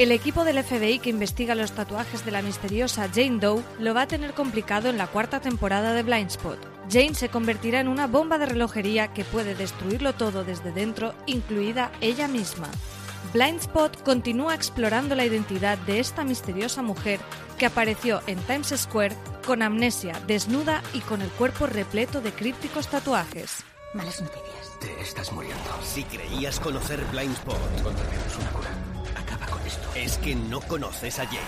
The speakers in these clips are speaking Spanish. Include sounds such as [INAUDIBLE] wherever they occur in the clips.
El equipo del FBI que investiga los tatuajes de la misteriosa Jane Doe lo va a tener complicado en la cuarta temporada de Blindspot. Jane se convertirá en una bomba de relojería que puede destruirlo todo desde dentro, incluida ella misma. Blindspot continúa explorando la identidad de esta misteriosa mujer que apareció en Times Square con amnesia, desnuda y con el cuerpo repleto de crípticos tatuajes. Malas noticias. Te estás muriendo. Si creías conocer Blindspot, Encontraremos una cura. Acaba con esto. es que no conoces a Jane.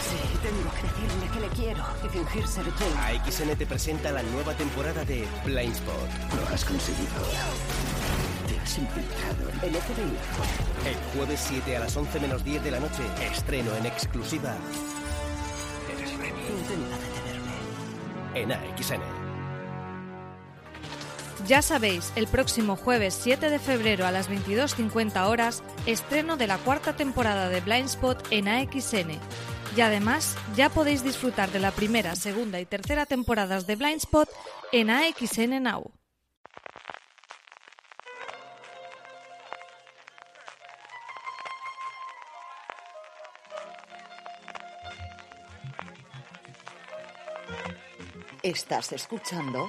Sí, tengo que decirle que le quiero y fingir ser Jane. AXN te presenta la nueva temporada de Blindspot. Lo has conseguido. Te has infiltrado en El FBI. El jueves 7 a las 11 menos 10 de la noche, estreno en exclusiva Eres Remy. Intenta detenerme. en AXN. Ya sabéis, el próximo jueves 7 de febrero a las 22.50 horas, estreno de la cuarta temporada de Blindspot en AXN. Y además, ya podéis disfrutar de la primera, segunda y tercera temporadas de Blindspot en AXN Now. Estás escuchando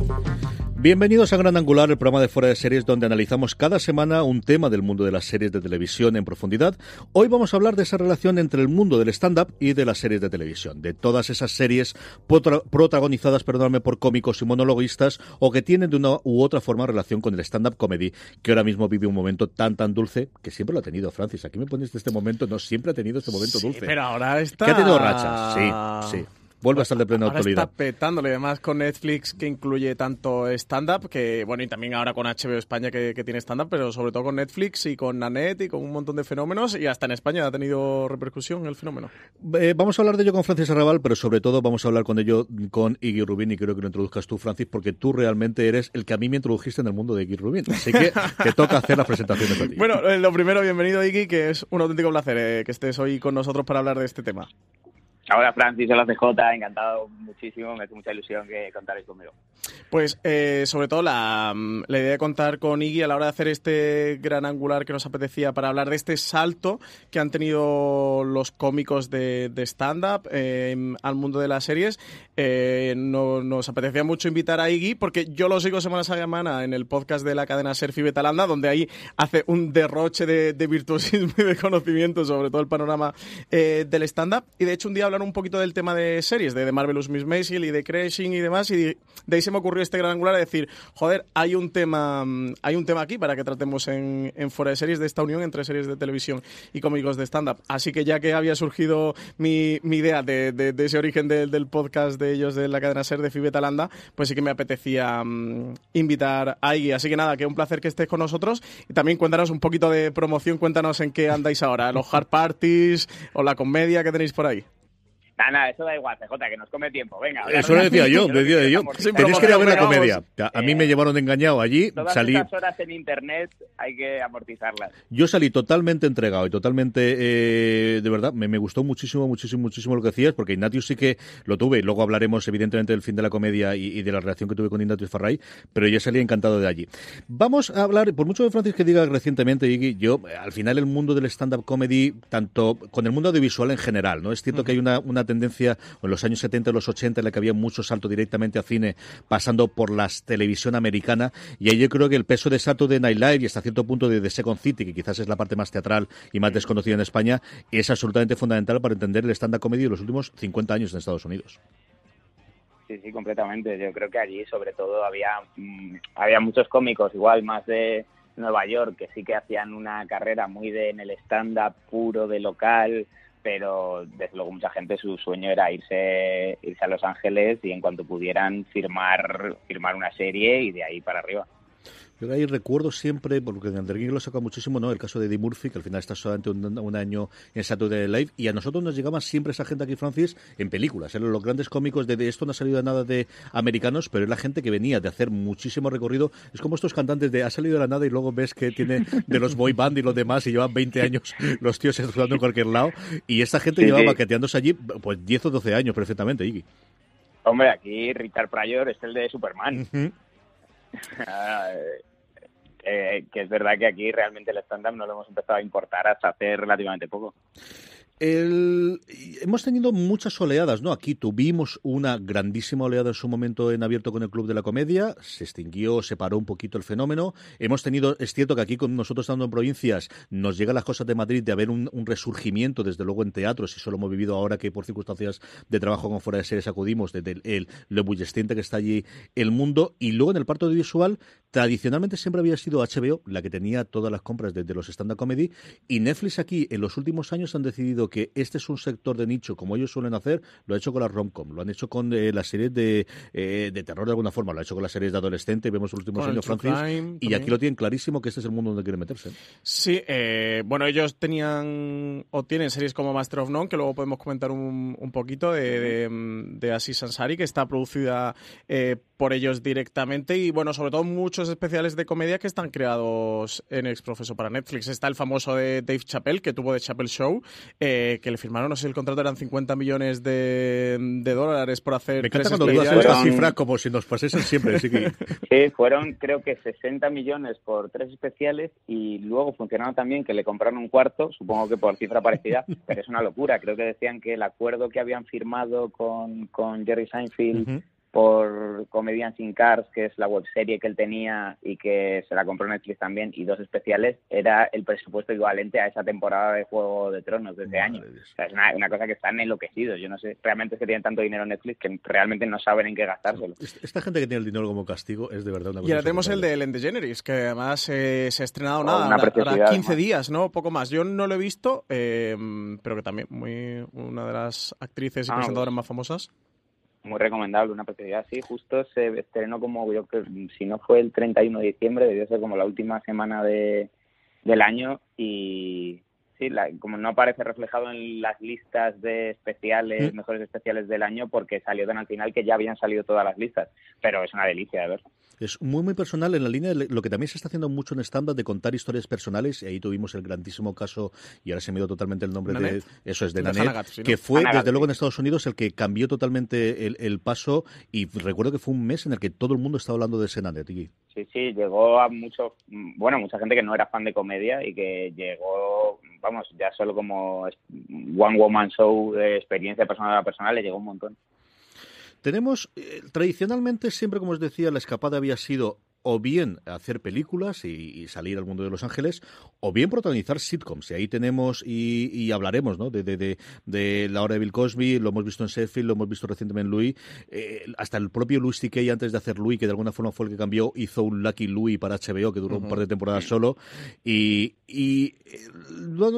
Bienvenidos a Gran Angular, el programa de fuera de series donde analizamos cada semana un tema del mundo de las series de televisión en profundidad. Hoy vamos a hablar de esa relación entre el mundo del stand-up y de las series de televisión, de todas esas series protagonizadas, perdóname, por cómicos y monologuistas o que tienen de una u otra forma relación con el stand-up comedy, que ahora mismo vive un momento tan tan dulce que siempre lo ha tenido, Francis. Aquí me pones de este momento, no, siempre ha tenido este momento Sí, dulce. pero ahora está... Que ha tenido rachas, sí, sí. Vuelve a estar de plena ahora actualidad. está petándole, además con Netflix que incluye tanto stand-up, que bueno, y también ahora con HBO España que, que tiene stand-up, pero sobre todo con Netflix y con Nanette y con un montón de fenómenos, y hasta en España ha tenido repercusión el fenómeno. Eh, vamos a hablar de ello con Francis Arrabal, pero sobre todo vamos a hablar con ello con Iggy Rubin y creo que lo introduzcas tú, Francis, porque tú realmente eres el que a mí me introdujiste en el mundo de Iggy Rubin. Así que te [LAUGHS] toca hacer las presentaciones a ti. Bueno, eh, lo primero, bienvenido Iggy, que es un auténtico placer eh, que estés hoy con nosotros para hablar de este tema. Hola Francis, hola CJ, encantado muchísimo, me hace mucha ilusión que contaréis conmigo. Pues eh, sobre todo la, mm, la idea de contar con Iggy a la hora de hacer este gran angular que nos apetecía para hablar de este salto que han tenido los cómicos de, stand-up eh, al mundo de las series. Eh, no- nos apetecía mucho invitar a Iggy porque yo lo sigo semana a semana en el podcast de la cadena Serfi Betalanda, donde ahí hace un derroche de, de virtuosismo y de conocimiento sobre todo el panorama eh, del stand-up. Y de hecho un día hablaron un poquito del tema de series, de, Marvelous Miss Maisel y de Crashing y demás, y de, ahí se me ocurrió este gran angular de decir, joder, hay un tema, mm, hay un tema aquí para que tratemos en, en fuera de series de esta unión entre series de televisión y cómicos de stand-up. Así que ya que había surgido mi, idea de, ese origen del podcast de ellos de la cadena Ser de Fibetalanda, pues sí que me apetecía mm, invitar a Iggy. Así que nada, que un placer que estés con nosotros. Y también cuéntanos un poquito de promoción, cuéntanos en qué andáis ahora, los hard parties o la comedia que tenéis por ahí. Nada, nada, eso da igual, CJ, que nos come tiempo, venga. Eso lo decía yo, lo decía yo. Tenéis que ir a ver la comedia. A mí me llevaron engañado allí, Todas salí... estas horas en internet hay que amortizarlas. Yo salí totalmente entregado y totalmente, eh, de verdad, me, me gustó muchísimo, muchísimo, muchísimo lo que decías, porque Ignatius sí que lo tuve, y luego hablaremos evidentemente del fin de la comedia y, y de la relación que tuve con Ignatius Farray, pero yo salí encantado de allí. Vamos a hablar, por mucho de Francis que diga recientemente, Iggy, yo, eh, al final el mundo del stand-up comedy, tanto con el mundo audiovisual en general, ¿no? Es cierto que hay una, una tendencia, en los años 70 y los 80, en la que había mucho salto directamente a cine, pasando por la televisión americana, y ahí yo creo que el peso de Saturday Night Live y hasta cierto punto de The Second City, que quizás es la parte más teatral y más desconocida en España, es absolutamente fundamental para entender el stand-up comedy de los últimos 50 años en Estados Unidos. Sí, sí, completamente. Yo creo que allí, sobre todo, había, mm, había muchos cómicos, igual más de Nueva York, que sí que hacían una carrera muy de en el stand-up puro, de local, pero desde luego mucha gente su sueño era irse irse a Los Ángeles y en cuanto pudieran firmar firmar una serie y de ahí para arriba. Yo ahí recuerdo siempre, porque en King lo saca muchísimo, ¿no? El caso de Eddie Murphy, que al final está solamente un, año en Saturday Night Live, y a nosotros nos llegaba siempre esa gente aquí, Francis, en películas. Eran los grandes cómicos de, esto no ha salido nada de americanos, pero es la gente que venía de hacer muchísimo recorrido. Es como estos cantantes de ha salido de la nada y luego ves que tiene de los boy band y los demás y llevan 20 años los tíos jugando en cualquier lado. Y esta gente llevaba sí. allí pues 10 o 12 años perfectamente, Iggy. Hombre, aquí Richard Pryor es el de Superman. [LAUGHS] Eh, que es verdad que aquí realmente el stand-up no lo hemos empezado a importar hasta hace relativamente poco. Hemos tenido muchas oleadas, ¿no? Aquí tuvimos una grandísima oleada en su momento en abierto con el Club de la Comedia, se extinguió, se paró un poquito el fenómeno. Hemos tenido, es cierto que aquí con nosotros estando en provincias, nos llegan las cosas de Madrid de haber un, resurgimiento, desde luego en teatros, y solo hemos vivido ahora que por circunstancias de trabajo con fuera de series acudimos, desde el, el, lo bullesciente que está allí el mundo. Y luego en el parto audiovisual, tradicionalmente siempre había sido HBO la que tenía todas las compras desde los stand-up comedy, y Netflix aquí en los últimos años han decidido que este es un sector de nicho, como ellos suelen hacer, lo ha hecho con la romcom, lo han hecho con eh, las series de, eh, de terror de alguna forma, lo ha hecho con las series de adolescente, vemos los últimos años, Francis, y aquí lo tienen clarísimo que este es el mundo donde quieren meterse. Sí, eh, bueno, ellos tenían o tienen series como Master of None, que luego podemos comentar un, un poquito de, de, de Aziz Ansari, que está producida por ellos directamente, y bueno, sobre todo muchos especiales de comedia que están creados en Ex Profeso para Netflix. Está el famoso de Dave Chappelle, que tuvo de Chappelle Show, que le firmaron, no sé, el contrato eran 50 millones de, dólares por hacer. Me encanta cuando digas esta cifra como si nos pasesen siempre. sí, sí, fueron creo que 60 millones por tres especiales y luego funcionaron también que le compraron un cuarto, supongo que por cifra parecida, pero es una locura. Creo que decían que el acuerdo que habían firmado con, con Jerry Seinfeld por Comedians in Cars, que es la webserie que él tenía y que se la compró Netflix también, y dos especiales, era el presupuesto equivalente a esa temporada de Juego de Tronos de ese año. O sea, es una, cosa que están enloquecidos. Yo no sé, realmente es que tienen tanto dinero en Netflix que realmente no saben en qué gastárselo. Esta gente que tiene el dinero como castigo es de verdad una cosa. Y ahora tenemos el de Ellen DeGeneres, que además eh, se ha estrenado oh, nada, ahora, 15 días, ¿no? Poco más. Yo no lo he visto, eh, pero que también muy una de las actrices y ah, presentadoras más famosas muy recomendable, una preciosidad. Sí, justo se estrenó como, yo que si no fue el 31 de diciembre, debió ser como la última semana de, del año y sí, como no aparece reflejado en las listas de especiales, ¿Mm? mejores especiales del año, porque salió tan al final que ya habían salido todas las listas, pero es una delicia de ver. Es muy, muy personal en la línea de lo que también se está haciendo mucho en estándar de contar historias personales. Y ahí tuvimos el grandísimo caso, y ahora se me dio totalmente el nombre de. Eso es, de, Nanette, que fue, desde luego, en Estados Unidos el que cambió totalmente el, paso. Y recuerdo que fue un mes en el que todo el mundo estaba hablando de ese Nanette. Sí, sí, llegó a mucho, bueno, mucha gente que no era fan de comedia y que llegó, vamos, ya solo como one woman show de experiencia personal a personal le llegó un montón. Tenemos, eh, tradicionalmente, siempre como os decía, la escapada había sido o bien hacer películas y, salir al mundo de Los Ángeles, o bien protagonizar sitcoms. Y ahí tenemos, y, hablaremos ¿no? De, de, de, la hora de Bill Cosby, lo hemos visto en Sheffield, lo hemos visto recientemente en Louis, eh, hasta el propio Louis C.K. antes de hacer Louis, que de alguna forma fue el que cambió, hizo un Lucky Louis para HBO, que duró un par de temporadas solo. Y, y eh,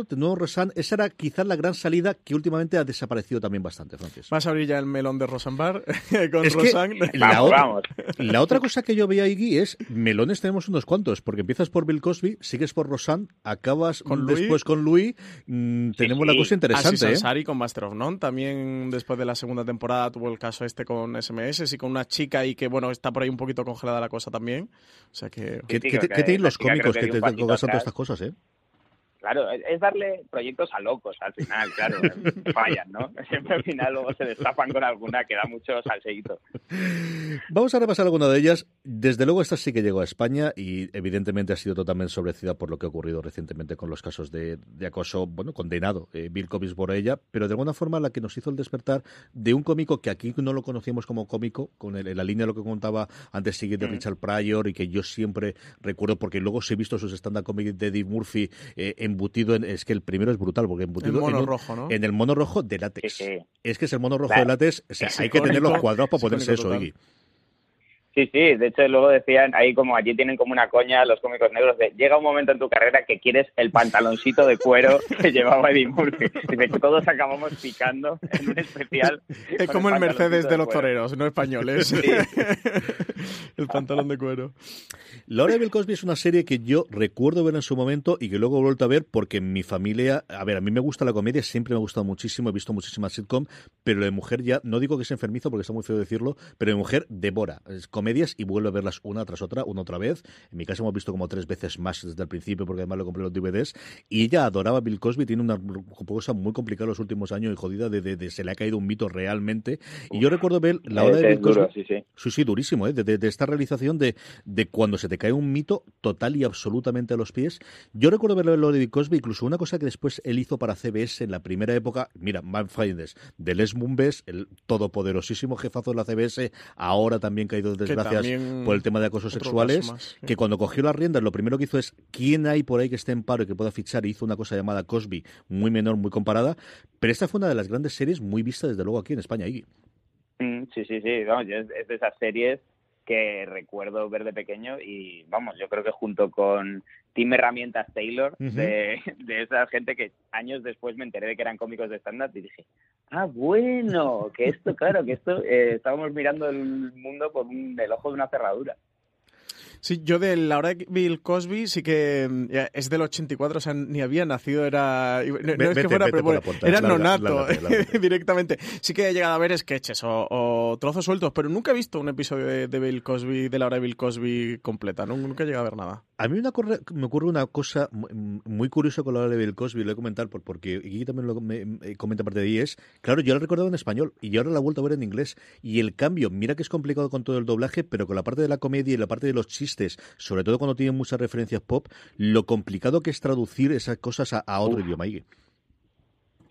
de nuevo, Rosan, esa era quizás la gran salida que últimamente ha desaparecido también bastante, Francis. Vas a abrir ya el melón de Rosanbar [LAUGHS] con Rosan. La, otra, la otra cosa que yo veía ahí es melones tenemos unos cuantos, porque empiezas por Bill Cosby, sigues por Rosanne, acabas con después con Louis, mm, tenemos la cosa interesante. Así ¿eh? con Master of None, también después de la segunda temporada tuvo el caso este con SMS y con una chica y que bueno, está por ahí un poquito congelada la cosa también. O sea que... ¿Qué, tienen los cómicos que, te, te todas estas cosas, eh? Claro, es darle proyectos a locos al final, claro, [LAUGHS] fallan, ¿no? [LAUGHS] Siempre al final luego se destapan con alguna que da mucho salseíto. Vamos a repasar alguna de ellas. Desde luego esta sí que llegó a España y evidentemente ha sido totalmente sobrecida por lo que ha ocurrido recientemente con los casos de, acoso, bueno, condenado eh, Bill Cosby por ella, pero de alguna forma la que nos hizo el despertar de un cómico que aquí no lo conocíamos como cómico, con el, la línea de lo que contaba antes sigue de mm. Richard Pryor y que yo siempre recuerdo porque luego se he visto sus stand-up de Eddie Murphy eh, en embutido en, es que el primero es brutal porque embutido mono en, rojo, ¿no? en el mono rojo de látex. Es que es el mono rojo de látex, hay que tener los cuadrados para ponerse eso, Iggy. Sí, sí, de hecho luego decían, ahí como allí tienen como una coña los cómicos negros, de llega un momento en tu carrera que quieres el pantaloncito de cuero que llevaba Eddie Murphy. Dice que todos acabamos picando en un especial. [LAUGHS] Es como el Mercedes de los toreros, no españoles. Sí. [LAUGHS] el pantalón de cuero. Laura de Bill Cosby es una serie que yo recuerdo ver en su momento y que luego he vuelto a ver porque mi familia, a ver, a mí me gusta la comedia, siempre me ha gustado muchísimo, he visto muchísimas sitcom, pero de mujer ya, no digo que es enfermizo porque está muy feo decirlo, pero de mujer devora. Es comedias y vuelve a verlas una tras otra, una otra vez. En mi caso hemos visto como tres veces más desde el principio, porque además lo compré los DVDs. Y ella adoraba a Bill Cosby, tiene una cosa muy complicada los últimos años y jodida de, de, se le ha caído un mito realmente. Y yo recuerdo ver la hora de Bill Cosby. sí, sí. sí, sí, durísimo, ¿eh? de, esta realización de, de cuando se te cae un mito total y absolutamente a los pies. Yo recuerdo ver lo de Bill Cosby, incluso una cosa que después él hizo para CBS en la primera época, mira, Man Findes, de Les Mumbes, el todopoderosísimo jefazo de la CBS, ahora también caído de desgracias por el tema de acosos sexuales, que cuando cogió las riendas lo primero que hizo es quién hay por ahí que esté en paro y que pueda fichar, y hizo una cosa llamada Cosby, muy menor, muy comparada, pero esta fue una de las grandes series muy vistas desde luego aquí en España. Mm, sí, sí, sí, vamos, es, de esas series que recuerdo ver de pequeño y vamos, yo creo que junto con Team Herramientas Taylor, de, esa gente que años después me enteré de que eran cómicos de stand-up y dije, ah, bueno, que esto, claro, que esto, eh, estábamos mirando el mundo por el ojo de una cerradura. Sí, yo de la hora de Bill Cosby sí que mm, es del 84, o sea, ni había nacido, era... No, es que fuera, pero era nonato [LAUGHS] directamente. Sí que he llegado a ver sketches o, trozos sueltos, pero nunca he visto un episodio de, Bill Cosby, de la hora de Bill Cosby completa, nunca he llegado a ver nada. A mí una me ocurre una cosa muy curiosa con la hora de Bill Cosby, lo voy a comentar porque aquí también lo me, comenta parte de ahí, es, claro, yo la recordaba en español y ahora la he vuelto a ver en inglés y el cambio, mira que es complicado con todo el doblaje, pero con la parte de la comedia y la parte de los chistes sobre todo cuando tienen muchas referencias pop, lo complicado que es traducir esas cosas a, otro idioma.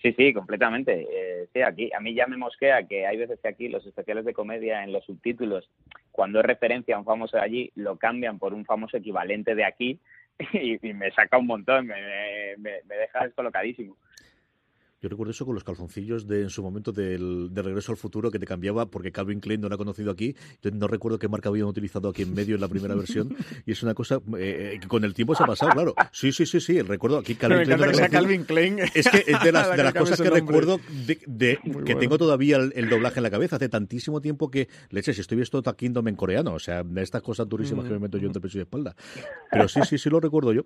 Sí, sí, completamente. Eh, sí, aquí a mí ya me mosquea que hay veces que aquí los especiales de comedia en los subtítulos, cuando es referencia a un famoso de allí, lo cambian por un famoso equivalente de aquí [LAUGHS] y, me saca un montón, me, me, me deja descolocadísimo. Yo recuerdo eso con los calzoncillos de en su momento del, de Regreso al Futuro que te cambiaba porque Calvin Klein no era conocido aquí. Entonces no recuerdo qué marca habían utilizado aquí en medio en la primera versión. [LAUGHS] Y es una cosa eh, que con el tiempo se ha pasado, claro. Sí, sí, sí, sí. Recuerdo aquí Calvin Klein. que sea Calvin Klein. Es que es de las, [LAUGHS] de las cosas que recuerdo de, que tengo todavía el, doblaje en la cabeza. Hace tantísimo tiempo que, leche, si estoy visto Kingdom en coreano. O sea, de estas cosas durísimas que me meto yo entre pecho y espalda. Pero sí, sí, sí lo recuerdo yo.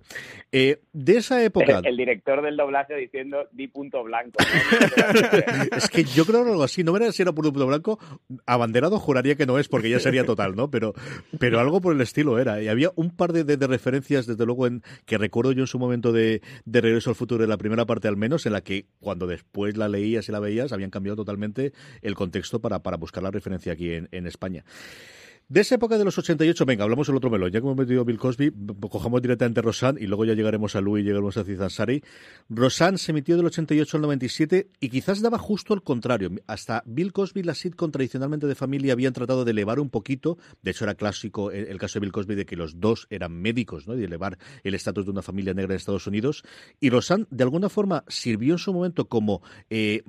Eh, de esa época. El, director del doblaje diciendo di punto blanco. [LAUGHS] es que yo creo que algo así, no me si era por un punto blanco, abanderado juraría que no es porque ya sería total, ¿no? Pero, pero algo por el estilo era. Y había un par de, de, referencias, desde luego, en, que recuerdo yo en su momento de, de Regreso al Futuro, en la primera parte al menos, en la que cuando después la leías y la veías, habían cambiado totalmente el contexto para, para buscar la referencia aquí en, en España. De esa época de los 88, venga, hablamos del otro melón. Ya que hemos metido Bill Cosby, cojamos directamente a Rosanne y luego ya llegaremos a Louis y llegaremos a Cizansari. Rosanne se emitió del 88 al 97 y quizás daba justo al contrario. Hasta Bill Cosby, la sitcom tradicionalmente de familia, habían tratado de elevar un poquito. De hecho, era clásico el, caso de Bill Cosby de que los dos eran médicos, ¿no? Y elevar el estatus de una familia negra en Estados Unidos. Y Rosanne, de alguna forma, sirvió en su momento como eh,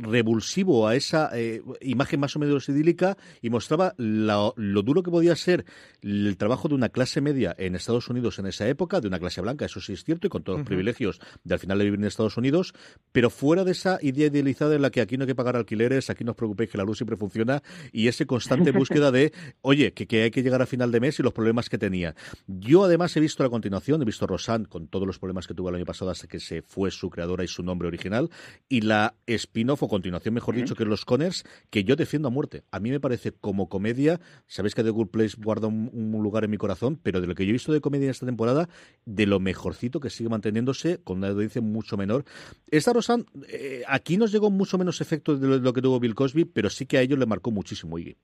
revulsivo a esa eh, imagen más o menos idílica y mostraba la lo duro que podía ser el trabajo de una clase media en Estados Unidos en esa época, de una clase blanca, eso sí es cierto, y con todos los privilegios de al final de vivir en Estados Unidos, pero fuera de esa idea idealizada en la que aquí no hay que pagar alquileres, aquí no os preocupéis que la luz siempre funciona, y ese constante búsqueda de, [LAUGHS] oye, que, que hay que llegar a final de mes y los problemas que tenía. Yo además he visto la continuación, he visto Rosanne con todos los problemas que tuvo el año pasado hasta que se fue su creadora y su nombre original, y la spin-off o continuación, mejor dicho, que es Los Conners, que yo defiendo a muerte. A mí me parece como comedia, sabéis que The Good Place guarda un, lugar en mi corazón, pero de lo que yo he visto de comedia en esta temporada, de lo mejorcito que sigue manteniéndose con una audiencia mucho menor. Esta Rosan, eh, aquí nos llegó mucho menos efecto de lo, que tuvo Bill Cosby, pero sí que a ellos le marcó muchísimo, Iggy.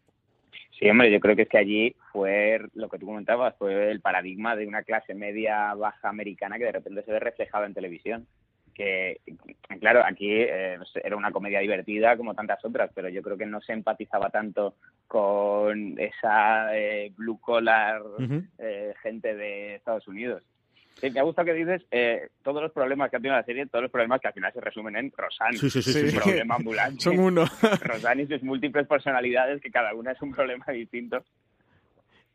Sí, hombre, yo creo que es que allí fue lo que tú comentabas, fue el paradigma de una clase media baja americana que de repente se ve reflejado en televisión que, claro, aquí eh, era una comedia divertida como tantas otras, pero yo creo que no se empatizaba tanto con esa eh, blue collar eh, gente de Estados Unidos. Sí, me ha gustado que dices todos los problemas que ha tenido la serie, todos los problemas que al final se resumen en Rosanne. Sí, sí, sí. problema ambulante. Son uno. [LAUGHS] Rosanne y sus múltiples personalidades, que cada una es un problema distinto.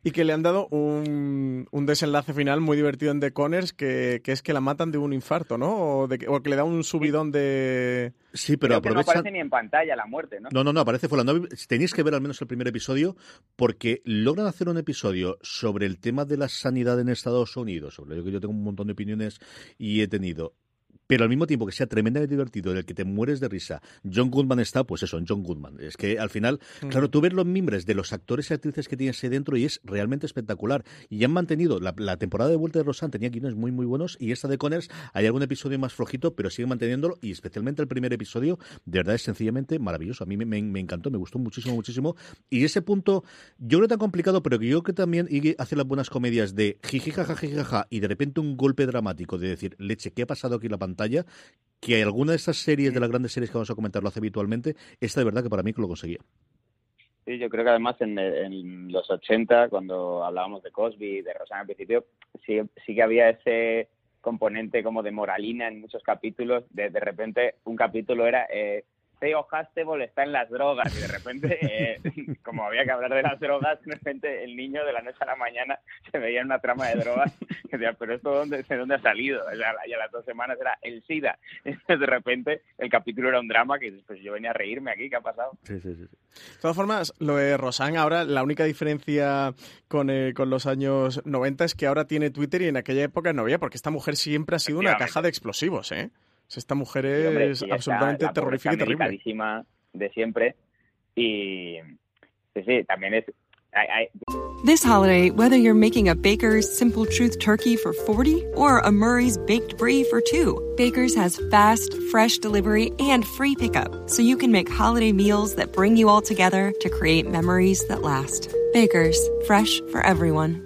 Y que le han dado un, un desenlace final muy divertido en The Conners, que, que, es que la matan de un infarto, ¿no? O, de, o que le da un subidón de... Sí, pero Creo que no aparece ni en pantalla la muerte, ¿no? No, no, no, aparece fuera. No, tenéis que ver al menos el primer episodio porque logran hacer un episodio sobre el tema de la sanidad en Estados Unidos, sobre lo que yo tengo un montón de opiniones y he tenido pero al mismo tiempo que sea tremendamente divertido, en el que te mueres de risa. John Goodman está, pues eso, en John Goodman. Es que al final, mm. claro, tú ves los mimbres de los actores y actrices que tienes ahí dentro y es realmente espectacular. Y han mantenido, la, temporada de vuelta de Rosan tenía guiones muy, muy buenos y esta de Connors hay algún episodio más flojito, pero sigue manteniéndolo y especialmente el primer episodio, de verdad es sencillamente maravilloso. A mí me, me, encantó, me gustó muchísimo, muchísimo. Y ese punto, yo creo tan complicado, pero que yo creo que también hace las buenas comedias de jiji, jaja, y de repente un golpe dramático de decir, leche, ¿qué ha pasado aquí en la pantalla? Que alguna de estas series, de las grandes series que vamos a comentar, lo hace habitualmente, esta de verdad que para mí que lo conseguía. Sí, yo creo que además en, los 80, cuando hablábamos de Cosby, de Rosana al principio, sí, sí que había ese componente como de moralina en muchos capítulos. De, de repente, un capítulo era eh, Theo Hastable está en las drogas y de repente, [LAUGHS] eh, como había que hablar de las drogas, de repente el niño de la noche a la mañana se veía en una trama de drogas [LAUGHS] y decía, pero esto dónde, de dónde ha salido? y a las dos semanas era el SIDA. [LAUGHS] Y de repente el capítulo era un drama que pues yo venía a reírme aquí, ¿qué ha pasado? Sí, sí, sí. De todas formas, lo de Rosan ahora, la única diferencia con, eh, con los años 90 es que ahora tiene Twitter y en aquella época no había, porque esta mujer siempre ha sido una caja de explosivos, ¿eh? Esta mujer es absolutamente terrorífica y terrible. de siempre. Y sí, sí, también es This holiday, whether you're making a Baker's Simple Truth turkey for 40 or a Murray's Baked Brie for 2, Baker's has fast, fresh delivery and free pickup, so you can make holiday meals that bring you all together to create memories that last. Baker's, fresh for everyone.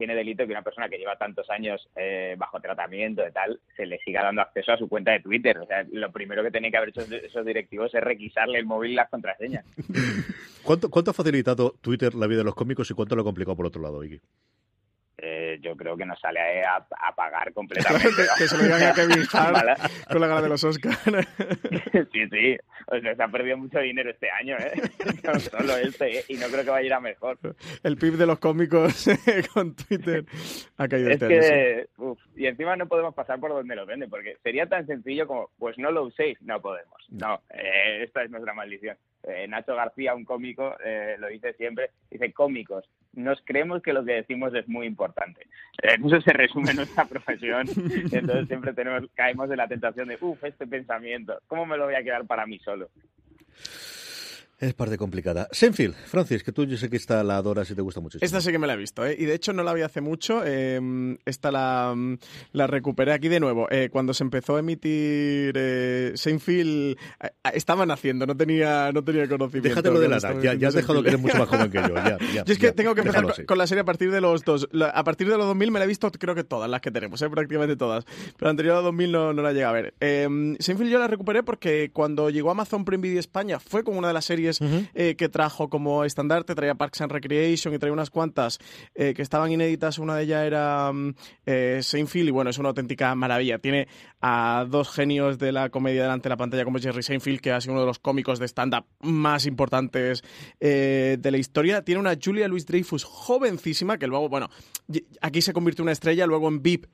tiene delito que una persona que lleva tantos años eh, bajo tratamiento y tal se le siga dando acceso a su cuenta de Twitter. O sea, lo primero que tienen que haber hecho esos directivos es requisarle el móvil y las contraseñas. [LAUGHS] ¿Cuánto, ¿Cuánto ha facilitado Twitter la vida de los cómicos y cuánto lo ha complicado por otro lado, Iggy? Eh, yo creo que nos sale a, a pagar [LAUGHS] completamente. que, se lo digan a Kevin Hart [LAUGHS] con la gala de los Oscars. [LAUGHS] sí, sí. O sea, se ha perdido mucho dinero este año, ¿eh? No solo este, ¿eh? y no creo que vaya a ir a mejor. El PIB de los cómicos con Twitter ha caído es este que, uf, Y encima no podemos pasar por donde lo venden, porque sería tan sencillo como, pues no lo uséis. No podemos. No, eh, esta es nuestra maldición. Eh, Nacho García, un cómico, eh, lo dice siempre, dice cómicos, nos creemos que lo que decimos es muy importante. En eso se resume nuestra [LAUGHS] profesión. [LAUGHS] Entonces siempre tenemos, caemos en la tentación de, uff, este pensamiento, ¿cómo me lo voy a quedar para mí solo? Es parte complicada. Senfield, Francis, que tú yo sé que esta la adoras y te gusta mucho. Esta sí que me la he visto, ¿eh? y de hecho no la vi hace mucho. Eh, esta la, la, recuperé aquí de nuevo. Eh, cuando se empezó a emitir eh, Seinfeld, eh, estaba naciendo, no tenía, no tenía conocimiento. Déjatelo de la edad, ya, ya, has dejado que eres mucho más joven que yo. Ya, [LAUGHS] ya, yo es que tengo que empezar con, la serie a partir de los dos. a partir de los 2000 me la he visto creo que todas las que tenemos, ¿eh? prácticamente todas. Pero anterior a 2000 no, no la llega a ver. Eh, Seinfeld yo la recuperé porque cuando llegó Amazon Prime Video España fue como una de las series eh, que trajo como estandarte, traía Parks and Recreation y traía unas cuantas eh, que estaban inéditas, una de ellas era mm, eh, Seinfeld y bueno, es una auténtica maravilla. Tiene a dos genios de la comedia delante de la pantalla como Jerry Seinfeld, que ha sido uno de los cómicos de stand-up más importantes de la historia. Tiene una Julia Louis Dreyfus jovencísima, que luego, bueno, aquí se convirtió en una estrella, luego en VIP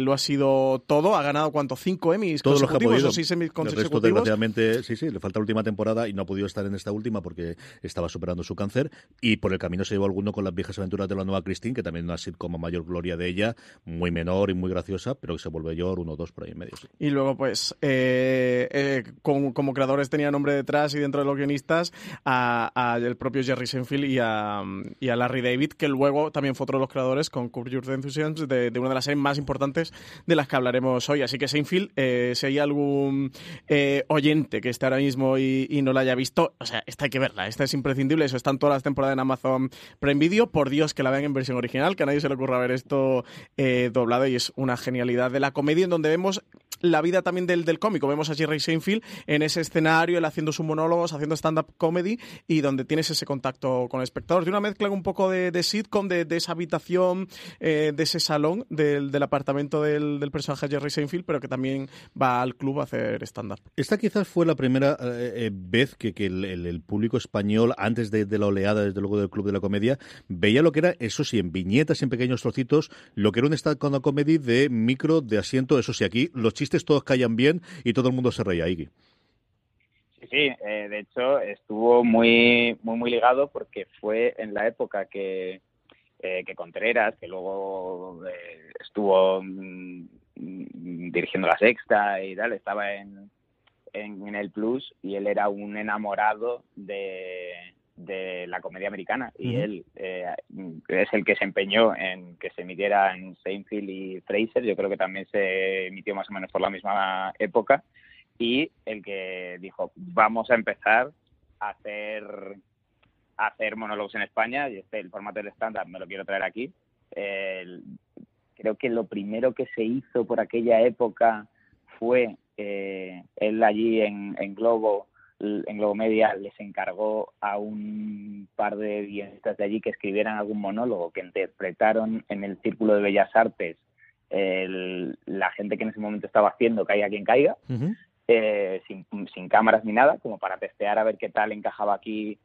lo ha sido todo, ha ganado cuánto, cinco Emmys Todos consecutivos los o seis Emmys consecutivos. El resto, desgraciadamente, sí, sí, le falta la última temporada y no ha podido estar en esta última última porque estaba superando su cáncer y por el camino se llevó alguno con las viejas aventuras de la nueva Christine, que también no ha sido como mayor gloria de ella, muy menor y muy graciosa, pero que se vuelve yo uno o dos por ahí en medio. Y luego, pues, eh, eh, como, creadores tenía nombre detrás y dentro de los guionistas a, el propio Jerry Seinfeld y a, y a, Larry David, que luego también fue otro de los creadores con Curb Your Enthusiasm de, de, una de las series más importantes de las que hablaremos hoy. Así que Seinfeld, eh, si hay algún oyente que esté ahora mismo y, y, no la haya visto, o sea, esta hay que verla, esta es imprescindible, eso están todas las temporadas en Amazon Prime Video, por Dios que la vean en versión original, que a nadie se le ocurra ver esto doblado y es una genialidad de la comedia en donde vemos la vida también del, del cómico. Vemos a Jerry Seinfeld en ese escenario, él haciendo sus monólogos, haciendo stand-up comedy y donde tienes ese contacto con el espectador. De una mezcla un poco de, de sitcom, de, esa habitación, eh, de ese salón del, del apartamento del, del, personaje Jerry Seinfeld, pero que también va al club a hacer stand-up. Esta quizás fue la primera eh, eh, vez que, que el, público español, antes de, la oleada, desde luego del Club de la Comedia, veía lo que era, eso sí, en viñetas, en pequeños trocitos, lo que era un stand-up comedy de micro, de asiento, eso sí, aquí los chistes todos callan bien y todo el mundo se reía, Iggy. Sí, sí, eh, de hecho estuvo muy, muy, muy ligado porque fue en la época que, eh, que Contreras, que luego eh, estuvo mm, dirigiendo la sexta y tal, estaba en, en, el Plus y él era un enamorado de, de la comedia americana. Y él eh, es el que se empeñó en que se emitiera en Seinfeld y Fraser, yo creo que también se emitió más o menos por la misma época. Y el que dijo vamos a empezar a hacer a hacer monólogos en España y este el formato del estándar me lo quiero traer aquí creo que lo primero que se hizo por aquella época fue eh, él allí en, en Globo en Globo Media les encargó a un par de guionistas de allí que escribieran algún monólogo que interpretaron en el Círculo de Bellas Artes la gente que en ese momento estaba haciendo Caiga quien caiga, eh, sin, sin cámaras ni nada, como para testear a ver qué tal encajaba aquí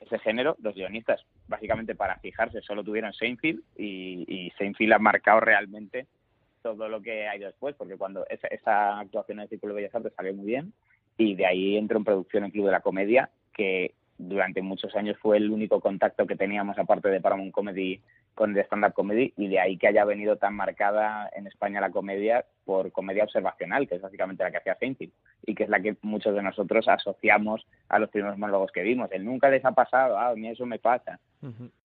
ese género. Los guionistas, básicamente para fijarse, solo tuvieron Seinfeld y, y Seinfeld ha marcado realmente todo lo que ha ido después, porque cuando esa, esa actuación en el Círculo de Bellas Artes salió muy bien, y de ahí entró en producción el Club de la Comedia, que durante muchos años fue el único contacto que teníamos aparte de Paramount Comedy con el stand-up comedy y de ahí que haya venido tan marcada en España la comedia por comedia observacional, que es básicamente la que hacía Seinfeld y que es la que muchos de nosotros asociamos a los primeros monólogos que vimos. El nunca les ha pasado, ah, a mí eso me pasa.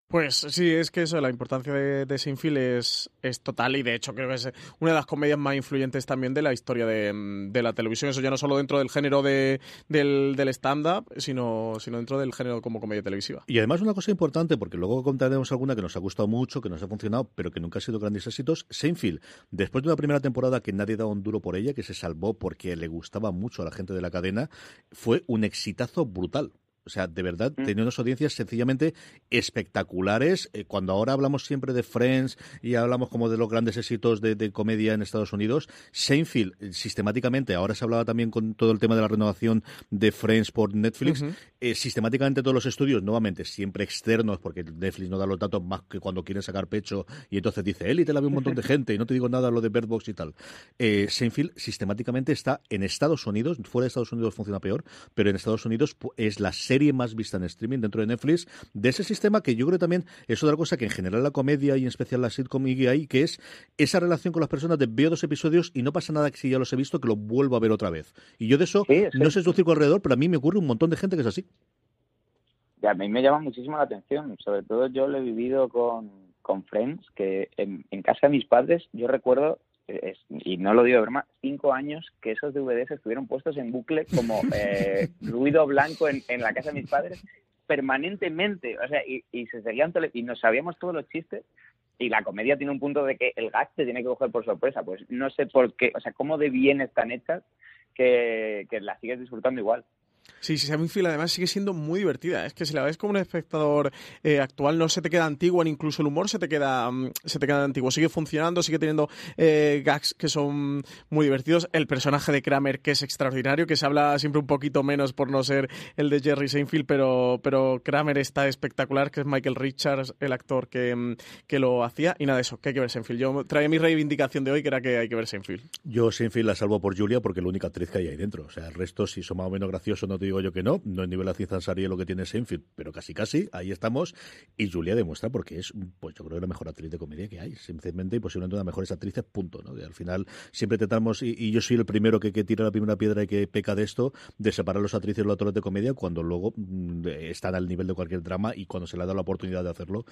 Pues sí, es que eso, la importancia de, de es, es total y de hecho creo que es una de las comedias más influyentes también de la historia de, de la televisión. Eso ya no solo dentro del género de, del, stand-up, sino, sino dentro del género como comedia televisiva. Y además una cosa importante, porque luego contaremos alguna que nos ha gustado mucho, que nos ha funcionado, pero que nunca ha sido grandes éxitos. Seinfeld, después de una primera temporada que nadie daba un duro por ella, que se salvó porque le gustaba mucho a la gente de la cadena, fue un exitazo brutal. O sea, de verdad, mm. tenía unas audiencias sencillamente espectaculares. Eh, cuando ahora hablamos siempre de Friends y hablamos como de los grandes éxitos de, comedia en Estados Unidos, Seinfeld, eh, sistemáticamente, ahora se hablaba también con todo el tema de la renovación de Friends por Netflix, eh, sistemáticamente todos los estudios, nuevamente, siempre externos, porque Netflix no da los datos más que cuando quieren sacar pecho y entonces dice, él y te la ve un montón de [LAUGHS] gente y no te digo nada lo de Bird Box y tal. Seinfeld sistemáticamente está en Estados Unidos, fuera de Estados Unidos funciona peor, pero en Estados Unidos es la serie serie más vista en streaming dentro de Netflix, de ese sistema que yo creo también es otra cosa que en general la comedia y en especial la sitcom y ahí, que es esa relación con las personas de veo dos episodios y no pasa nada que si ya los he visto que lo vuelvo a ver otra vez. Y yo de eso no sé su circo alrededor, pero a mí me ocurre un montón de gente que es así. a mí me llama muchísimo la atención, sobre todo yo lo he vivido con, con Friends, que en, en casa de mis padres yo recuerdo y no lo digo de broma, cinco años que esos DVDs estuvieron puestos en bucle como [LAUGHS] eh, ruido blanco en, en, la casa de mis padres permanentemente, o sea, y, y se seguían y nos sabíamos todos los chistes y la comedia tiene un punto de que el gag te tiene que coger por sorpresa, pues no sé por qué, o sea, cómo de bien están hechas que, que la sigues disfrutando igual. Sí, sí, fila además sigue siendo muy divertida. Es que si la ves como un espectador eh, actual no se te queda antiguo, ni incluso el humor se te queda mm, se te queda antiguo. Sigue funcionando, sigue teniendo eh, gags que son muy divertidos. El personaje de Kramer que es extraordinario, que se habla siempre un poquito menos por no ser el de Jerry Seinfeld, pero, pero Kramer está espectacular, que es Michael Richards, el actor que, mm, que lo hacía. Y nada, eso, que hay que ver Seinfeld. Yo traía mi reivindicación de hoy, que era que hay que ver Seinfeld. Yo Seinfeld la salvo por Julia porque es la única actriz que hay ahí dentro. O sea, el resto, si son más o menos graciosos, no te digo yo que no, no es nivel Aziz Ansari lo que tiene Seinfeld, pero casi casi, ahí estamos, y Julia demuestra porque es, pues yo creo que la mejor actriz de comedia que hay, simplemente y posiblemente una de las mejores actrices, punto, ¿no? al final siempre tratamos, y, yo soy el primero que, que, tira la primera piedra y que peca de esto, de separar los actrices y los actores de comedia cuando luego mm, están al nivel de cualquier drama y cuando se le da la oportunidad de hacerlo,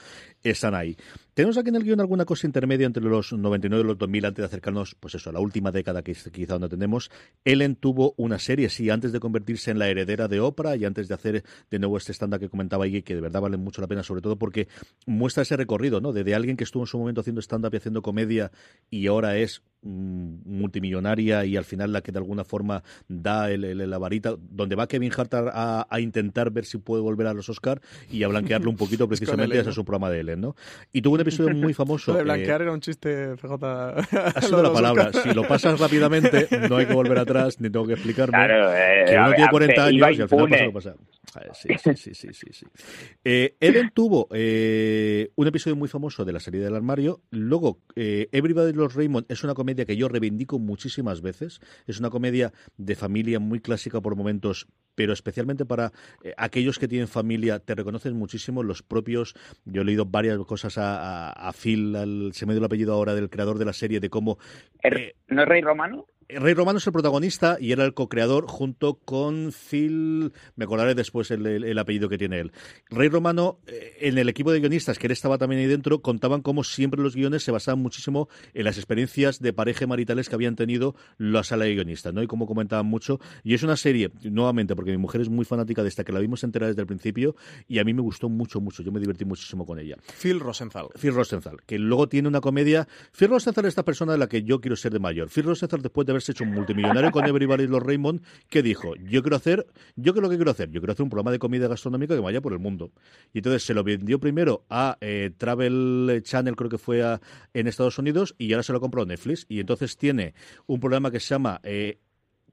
están ahí. Tenemos aquí en el guion alguna cosa intermedia entre los 99 y los 2000 antes de acercarnos, pues eso, a la última década que quizá donde tenemos. Ellen tuvo una serie, sí, antes de convertirse en la heredera de Oprah y antes de hacer de nuevo este estándar que comentaba ahí, que de verdad vale mucho la pena, sobre todo porque muestra ese recorrido, ¿no? De, de alguien que estuvo en su momento haciendo stand-up y haciendo comedia y ahora es multimillonaria y al final la que de alguna forma da el, el, la varita, donde va Kevin Hart a, a, intentar ver si puede volver a los Oscar y a blanquearlo un poquito [LAUGHS] precisamente ese es su programa de Ellen, ¿no? Y tuvo un episodio muy famoso. [LAUGHS] Lo de blanquear eh, era un chiste, CJ. Ha [LAUGHS] sido la palabra. Oscar. Si lo pasas rápidamente, no hay que volver atrás, ni tengo que explicarme. Claro, eh, que uno tiene 40 ver, años y al final pasa lo pasa. Sí, sí, sí, sí, sí, sí. Eh, Ellen tuvo eh, un episodio muy famoso de la serie del armario. Luego, eh, Everybody Loves Raymond es una comedia que yo reivindico muchísimas veces. Es una comedia de familia muy clásica por momentos, pero especialmente para eh, aquellos que tienen familia, te reconocen muchísimo los propios. Yo he leído varias cosas a, a, a Phil, al, se me dio el apellido ahora del creador de la serie, de cómo. Eh, ¿No es Rey Romano? Rey Romano es el protagonista y era el co-creador junto con Phil, me acordaré después el, el, el, apellido que tiene él. Rey Romano, eh, en el equipo de guionistas, que él estaba también ahí dentro, contaban cómo siempre los guiones se basaban muchísimo en las experiencias de pareja maritales que habían tenido la sala de guionistas, ¿no? Y como comentaban mucho. Y es una serie, nuevamente, porque mi mujer es muy fanática de esta, que la vimos entera desde el principio y a mí me gustó mucho, mucho. Yo me divertí muchísimo con ella. Phil Rosenthal. Phil Rosenthal, que luego tiene una comedia. Phil Rosenthal es esta persona de la que yo quiero ser de mayor. Phil Rosenthal, después de haberse hecho un multimillonario con Everybody los Raymond, que dijo, yo quiero hacer, yo lo que quiero hacer, yo quiero hacer un programa de comida gastronómica que vaya por el mundo. Y entonces se lo vendió primero a eh, Travel Channel, creo que fue a, en Estados Unidos, y ahora se lo compró Netflix. Y entonces tiene un programa que se llama eh,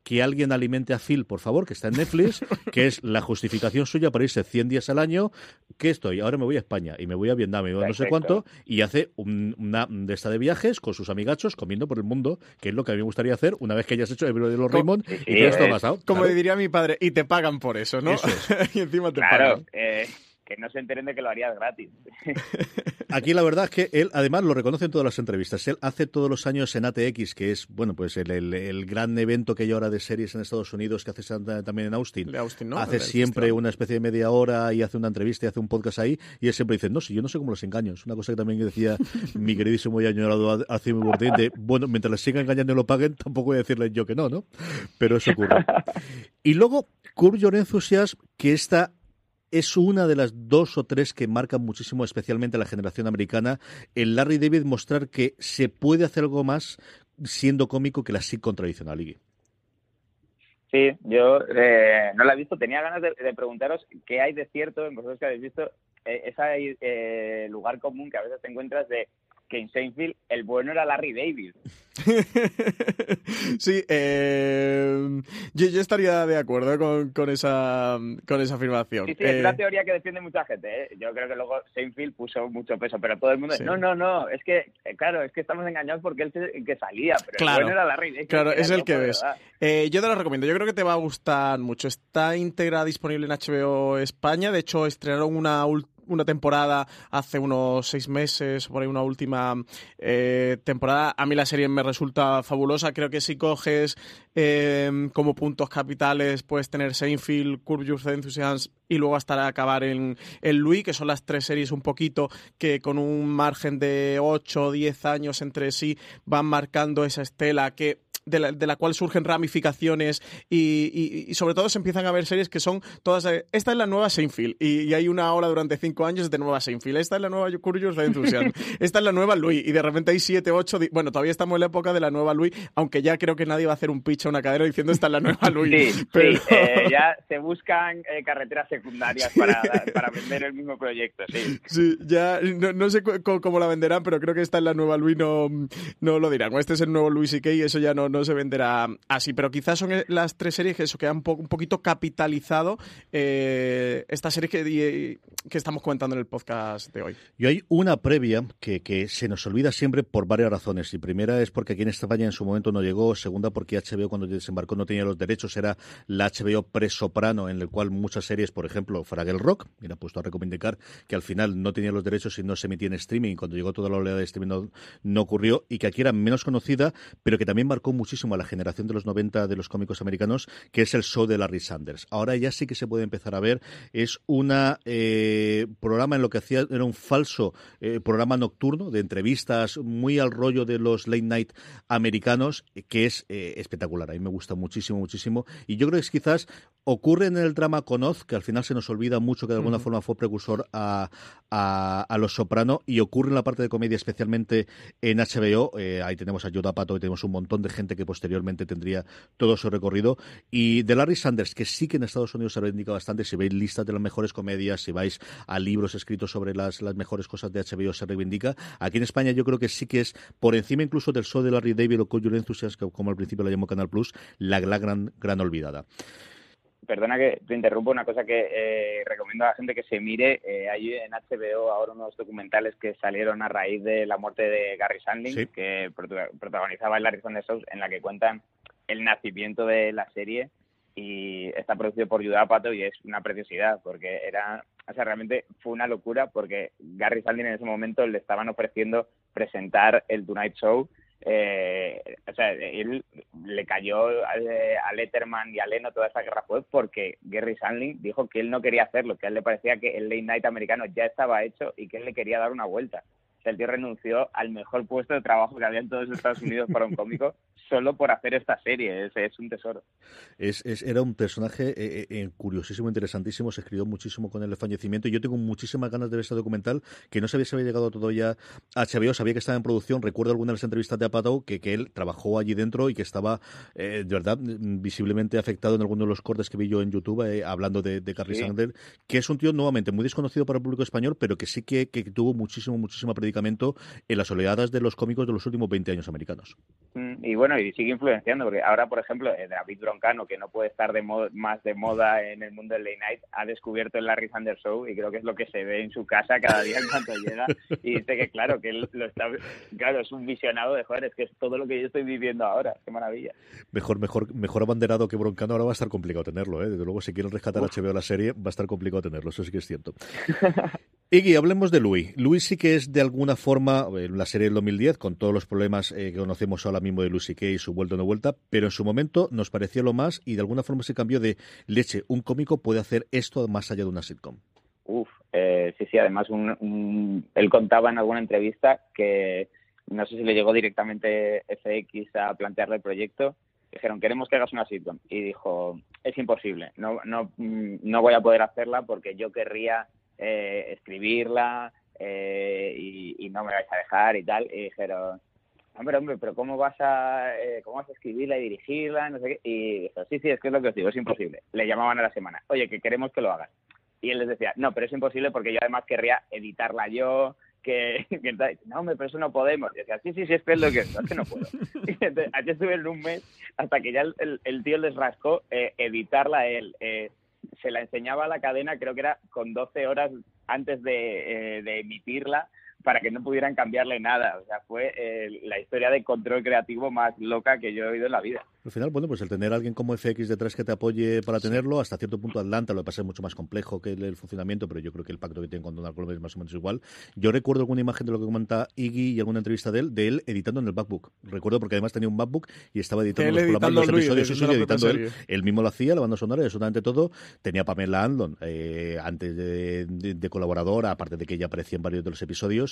que alguien alimente a Phil, por favor, que está en Netflix, que es la justificación suya para irse 100 días al año, que estoy, ahora me voy a España y me voy a Vietnam y no sé cuánto, y hace un, una de esta de viajes con sus amigachos comiendo por el mundo, que es lo que a mí me gustaría hacer una vez que hayas hecho el de los Raymond y todo esto ha pasado. Como claro. diría mi padre, y te pagan por eso, ¿no? Eso es. [LAUGHS] y encima te claro, pagan. Eh, que no se enteren de que lo harías gratis. [LAUGHS] Aquí la verdad es que él, además, lo reconoce en todas las entrevistas. Él hace todos los años en ATX, que es, bueno, pues el, el, el gran evento que hay ahora de series en Estados Unidos, que hace también en Austin. Austin ¿no? Hace siempre una especie de media hora y hace una entrevista y hace un podcast ahí. Y él siempre dice, no, si yo no sé cómo los engaño. Es una cosa que también decía [LAUGHS] mi queridísimo y añorado hace muy de, bueno, mientras les sigan engañando y lo paguen, tampoco voy a decirles yo que no, ¿no? Pero eso ocurre. [LAUGHS] Y luego, Curb Your Enthusiasm, que está es una de las dos o tres que marcan muchísimo, especialmente la generación americana, el Larry David mostrar que se puede hacer algo más siendo cómico que la sitcom tradicional, Iggy. Sí, yo eh, no la he visto. Tenía ganas de, de, preguntaros qué hay de cierto en vosotros que habéis visto eh, ese eh, lugar común que a veces te encuentras de que en Seinfeld el bueno era Larry David. [LAUGHS] sí, eh, yo, yo, estaría de acuerdo con, con, esa, con esa afirmación. Sí, sí, es una teoría que defiende mucha gente. ¿eh? Yo creo que luego Seinfeld puso mucho peso, pero todo el mundo... Sí. No, no, no, es que, eh, claro, es que estamos engañados porque él el que salía, pero claro, el bueno era Larry David. Claro, es el que ves. Eh, yo te lo recomiendo, yo creo que te va a gustar mucho. Está íntegra disponible en HBO España, de hecho estrenaron una una temporada hace unos seis meses, por ahí una última eh, temporada. A mí la serie me resulta fabulosa. Creo que si coges eh, como puntos capitales, puedes tener Seinfeld, Curb Your Enthusiasm y luego hasta acabar en, en Louis, que son las tres series un poquito que con un margen de 8 o 10 años entre sí van marcando esa estela que de la, de la, cual surgen ramificaciones y, y, y, sobre todo se empiezan a ver series que son todas... Esta es la nueva Seinfeld y, y, hay una hora durante cinco años de nueva Seinfeld. Esta es la nueva Curious de Enthusiasm. [LAUGHS] esta es la nueva Louis y de repente hay siete, ocho... Bueno, todavía estamos en la época de la nueva Louis, aunque ya creo que nadie va a hacer un pitch a una cadera diciendo esta es la nueva [LAUGHS] Louis. Sí, pero... sí eh, ya se buscan eh, carreteras secundarias para, para vender el mismo proyecto, sí. Sí, ya no, no sé cómo la venderán, pero creo que esta es la nueva Louis, no, no lo dirán. Este es el nuevo Louis y eso ya no, no se venderá así. Pero quizás son las tres series que eso que han un poquito capitalizado eh, esta serie que, que estamos comentando en el podcast de hoy. Y hay una previa que, se nos olvida siempre por varias razones. Y primera es porque aquí en España en su momento no llegó. Segunda, porque HBO cuando desembarcó no tenía los derechos. Era la HBO pre-soprano, en el cual muchas series, por ejemplo, Fraggle Rock, mira, puesto a recomendar que al final no tenía los derechos y no se emitía en streaming. Cuando llegó toda la oleada de streaming no, ocurrió. Y que aquí era menos conocida, pero que también marcó muchísimo a la generación de los 90 de los cómicos americanos, que es el show de Larry Sanders. Ahora ya sí que se puede empezar a ver. Es un eh, programa en lo que hacía, era un falso eh, programa nocturno de entrevistas muy al rollo de los late night americanos, que es eh, espectacular. A mí me gusta muchísimo, muchísimo. Y yo creo que es quizás ocurre en el drama con Oz, que al final se nos olvida mucho que de alguna forma fue precursor a, a, Los Soprano, y ocurre en la parte de comedia, especialmente en HBO. Ahí tenemos a Yoda Pato y tenemos un montón de gente que posteriormente tendría todo su recorrido. Y de Larry Sanders, que sí que en Estados Unidos se reivindica bastante, si veis listas de las mejores comedias, si vais a libros escritos sobre las, las mejores cosas de HBO, se reivindica. Aquí en España yo creo que sí que es por encima incluso del show de Larry David o Culture Enthusiast, como al principio lo llamó Canal Plus, la, la gran, gran olvidada perdona que te interrumpo, una cosa que eh, recomiendo a la gente que se mire. Eh, hay en HBO ahora unos documentales que salieron a raíz de la muerte de Gary Sandling, que protagonizaba el Larry Sanders Show, en la que cuentan el nacimiento de la serie y está producido por Judah Pato y es una preciosidad porque era, o sea, realmente fue una locura porque Gary Sandling en ese momento le estaban ofreciendo presentar el Tonight Show eh, o sea, él le cayó a Letterman y a Leno toda esa guerra fue porque Gary Sandling dijo que él no quería hacerlo, que a él le parecía que el late night americano ya estaba hecho y que él le quería dar una vuelta. O sea, el tío renunció al mejor puesto de trabajo que había en todos los Estados Unidos para un cómico solo por hacer esta serie. Es, es un tesoro. Es, era un personaje eh, eh, eh, curiosísimo, interesantísimo. Se escribió muchísimo con el fallecimiento. Y yo tengo muchísimas ganas de ver este documental que no sabía si había llegado todo ya a HBO. Sabía que estaba en producción. Recuerdo algunas de las entrevistas de Apatow que, que él trabajó allí dentro y que estaba, de verdad, visiblemente afectado en algunos de los cortes que vi yo en YouTube hablando de, de Carrie Sander, que es un tío nuevamente muy desconocido para el público español, pero que sí que, que tuvo muchísimo, muchísimo predicamento en las oleadas de los cómicos de los últimos 20 años americanos. Mm, y bueno, y sigue influenciando, porque ahora, por ejemplo, eh, David Broncano, que no puede estar de más de moda en el mundo del late night, ha descubierto el Larry Sanders Show y creo que es lo que se ve en su casa cada día en cuanto llega y dice que claro, que él lo está, claro, es un visionado de joder, es que es todo lo que yo estoy viviendo ahora, qué maravilla. Mejor, mejor, mejor abanderado que Broncano ahora va a estar complicado tenerlo, ¿eh? desde luego si quieren rescatar Uf. HBO la serie va a estar complicado tenerlo, eso sí que es cierto. [LAUGHS] Iggy, hablemos de Louis. Louis sí que es de alguna forma la serie del 2010, con todos los problemas eh, que conocemos ahora mismo de Lucy Kay y su vuelta o no vuelta, pero en su momento nos pareció lo más y de alguna forma se cambió de leche. Un cómico puede hacer esto más allá de una sitcom. Uf, eh, sí, sí, además un, él contaba en alguna entrevista que no sé si le llegó directamente FX a plantearle el proyecto. Dijeron, queremos que hagas una sitcom. Y dijo, es imposible, no, no, no voy a poder hacerla porque yo querría eh, escribirla eh, y, no me vais a dejar y tal. Y dijeron, hombre, hombre, pero ¿cómo vas a eh, cómo vas a escribirla y dirigirla? No sé qué. Y dijo, sí, sí, es que es lo que os digo, es imposible. Le llamaban a la semana, oye, que queremos que lo hagas. Y él les decía, no, pero es imposible porque yo además querría editarla yo, que, [LAUGHS] no, hombre, pero eso no podemos. Y decía, sí, sí, sí, es que es lo que es, que no puedo. [LAUGHS] Entonces, aquí estuve en un mes hasta que ya el, el, tío les rascó eh, editarla él. Eh, se la enseñaba a la cadena, creo que era con 12 horas antes de, eh, de emitirla, para que no pudieran cambiarle nada. O sea, fue eh, la historia de control creativo más loca que yo he oído en la vida. Al final, bueno, pues el tener a alguien como FX detrás que te apoye para tenerlo, hasta cierto punto Atlanta lo que pasa es mucho más complejo que el, funcionamiento, pero yo creo que el pacto que tiene con Donald Trump es más o menos igual. Yo recuerdo alguna imagen de lo que comenta Iggy y alguna entrevista de él, de él editando en el MacBook. Recuerdo porque además tenía un MacBook y estaba editando los programas, los episodios, sí, sí, editando él. Él mismo lo hacía, la banda sonora, absolutamente todo. Tenía Pamela Andon eh, antes de, de, de colaboradora, aparte de que ella aparecía en varios de los episodios.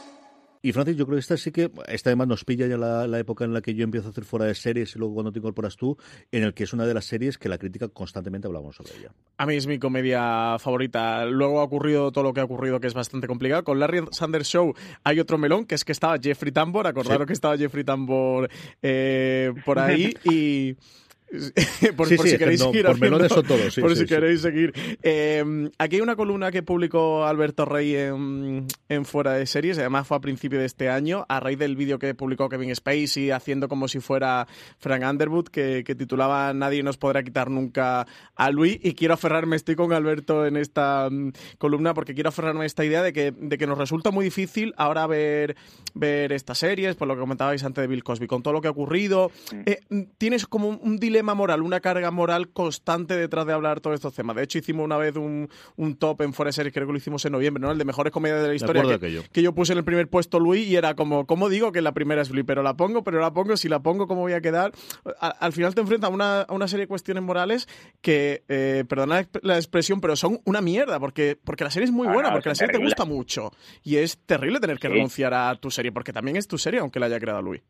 Y Francis, yo creo que esta sí que, esta además nos pilla ya la, época en la que yo empiezo a hacer fuera de series y luego cuando te incorporas tú, en el que es una de las series que la crítica constantemente hablamos sobre ella. A mí es mi comedia favorita. Luego ha ocurrido todo lo que ha ocurrido, que es bastante complicado. Con Larry Sanders Show hay otro melón, que es que estaba Jeffrey Tambor, acordaros que estaba Jeffrey Tambor eh, por ahí [LAUGHS] y... [LAUGHS] por, si queréis seguir por melones son todos, por si queréis seguir. Eh, aquí hay una columna que publicó Alberto Rey en, Fuera de Series, además fue a principio de este año, a raíz del vídeo que publicó Kevin Spacey haciendo como si fuera Frank Underwood, que, titulaba Nadie nos podrá quitar nunca a Luis. Y quiero aferrarme, estoy con Alberto en esta mm, columna, porque quiero aferrarme a esta idea de que, de que nos resulta muy difícil ahora ver, ver estas series, por lo que comentabais antes de Bill Cosby, con todo lo que ha ocurrido. Eh, tienes como un dilema moral, una carga moral constante detrás de hablar todos estos temas. De hecho, hicimos una vez un, un top en Forest Series, creo que lo hicimos en noviembre, ¿no? El de mejores comedias de la historia. Que, yo puse en el primer puesto Luis y era como, ¿cómo digo que la primera es Luis? Pero la pongo, pero la pongo, si la pongo, ¿cómo voy a quedar? al final te enfrentas a una, a una, serie de cuestiones morales que, eh, perdona la expresión, pero son una mierda, porque, porque la serie es muy ah, buena, porque la serie te gusta mucho. Y es terrible tener que renunciar a tu serie, porque también es tu serie, aunque la haya creado Luis.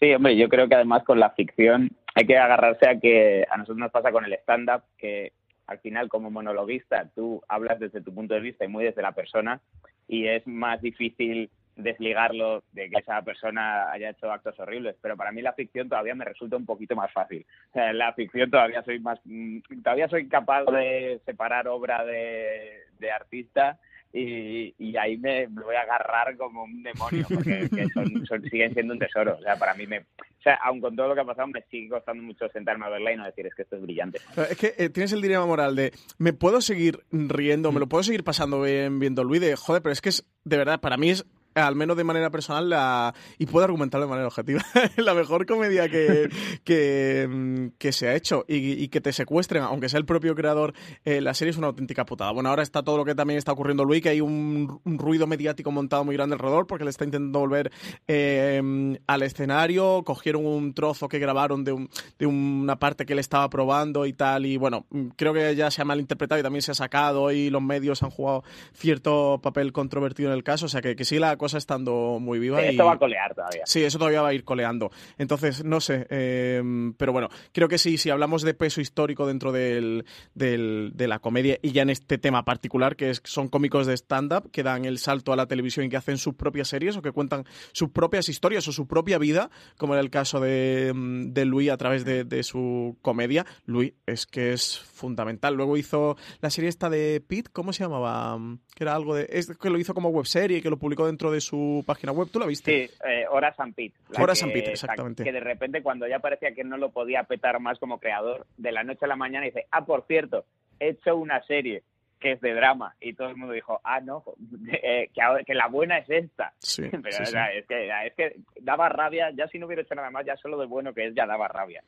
Sí, hombre, yo creo que además con la ficción hay que agarrarse a que a nosotros nos pasa con el stand-up que al final como monologuista tú hablas desde tu punto de vista y muy desde la persona y es más difícil desligarlo de que esa persona haya hecho actos horribles, pero para mí la ficción todavía me resulta un poquito más fácil. la ficción todavía soy más mm, todavía soy capaz de separar obra de, de artista y, y ahí me, voy a agarrar como un demonio, porque [LAUGHS] siguen siendo un tesoro. O sea, para mí me... O sea, aun con todo lo que ha pasado, me sigue costando mucho sentarme a verla y no decir, es que esto es brillante. Es que eh, tienes el dilema moral de, me puedo seguir riendo, me lo puedo seguir pasando bien viendo Luis, de, joder, pero es que es, de verdad, para mí es al menos de manera personal, la, y puedo argumentar de manera objetiva, [LAUGHS] la mejor comedia que, que, mm, se ha hecho y, que te secuestren, aunque sea el propio creador, eh, la serie es una auténtica putada. Bueno, ahora está todo lo que también está ocurriendo Luis, que hay un, ruido mediático montado muy grande alrededor porque le está intentando volver eh, al escenario, cogieron un trozo que grabaron de, una parte que él estaba probando y tal, y bueno, creo que ya se ha malinterpretado y también se ha sacado y los medios han jugado cierto papel controvertido en el caso, o sea que sí la cosa estando muy viva. esto va a colear todavía. Sí, eso todavía va a ir coleando. Entonces, no sé, em, pero bueno, creo que sí, si hablamos de peso histórico dentro del, de la comedia y ya en este tema particular, que es, son cómicos de stand-up que dan el salto a la televisión y que hacen sus propias series o que cuentan sus propias historias o su propia vida, como era el caso de, mm, de Louis a través de, de su comedia. Louis es que es fundamental. Luego hizo la serie esta de Pete, ¿cómo se llamaba? Que era algo de... Es que lo hizo como webserie y que lo publicó dentro de su página web. ¿Tú la viste? Sí, eh, Horas and Pete. Horas and Pete, exactamente. Que de repente cuando ya parecía que no lo podía petar más como creador, de la noche a la mañana dice, ah, por cierto, he hecho una serie que es de drama. Y todo el mundo dijo, ah, no, eh, que, la buena es esta. Sí, [LAUGHS] Pero Es, que, es que daba rabia, ya si no hubiera hecho nada más, ya solo de bueno que es, ya daba rabia.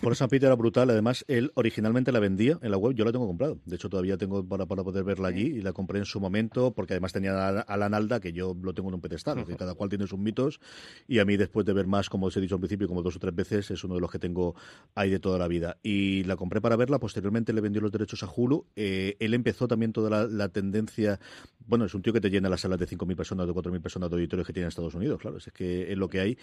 Por eso Peter era brutal, además él originalmente la vendía en la web, yo la tengo comprado, de hecho todavía tengo para, para poder verla allí y la compré en su momento porque además tenía a la Nalda que yo lo tengo en un pedestal, que cada cual tiene sus mitos. Y a mí después de ver más, como os he dicho al principio, como dos o tres veces, es uno de los que tengo ahí de toda la vida. Y la compré para verla, posteriormente le vendió los derechos a Hulu, eh, él empezó también toda la, tendencia. Bueno, es un tío que te llena las salas de 5.000 personas, de 4.000 personas de auditores que tiene en Estados Unidos, claro, es que es lo que hay.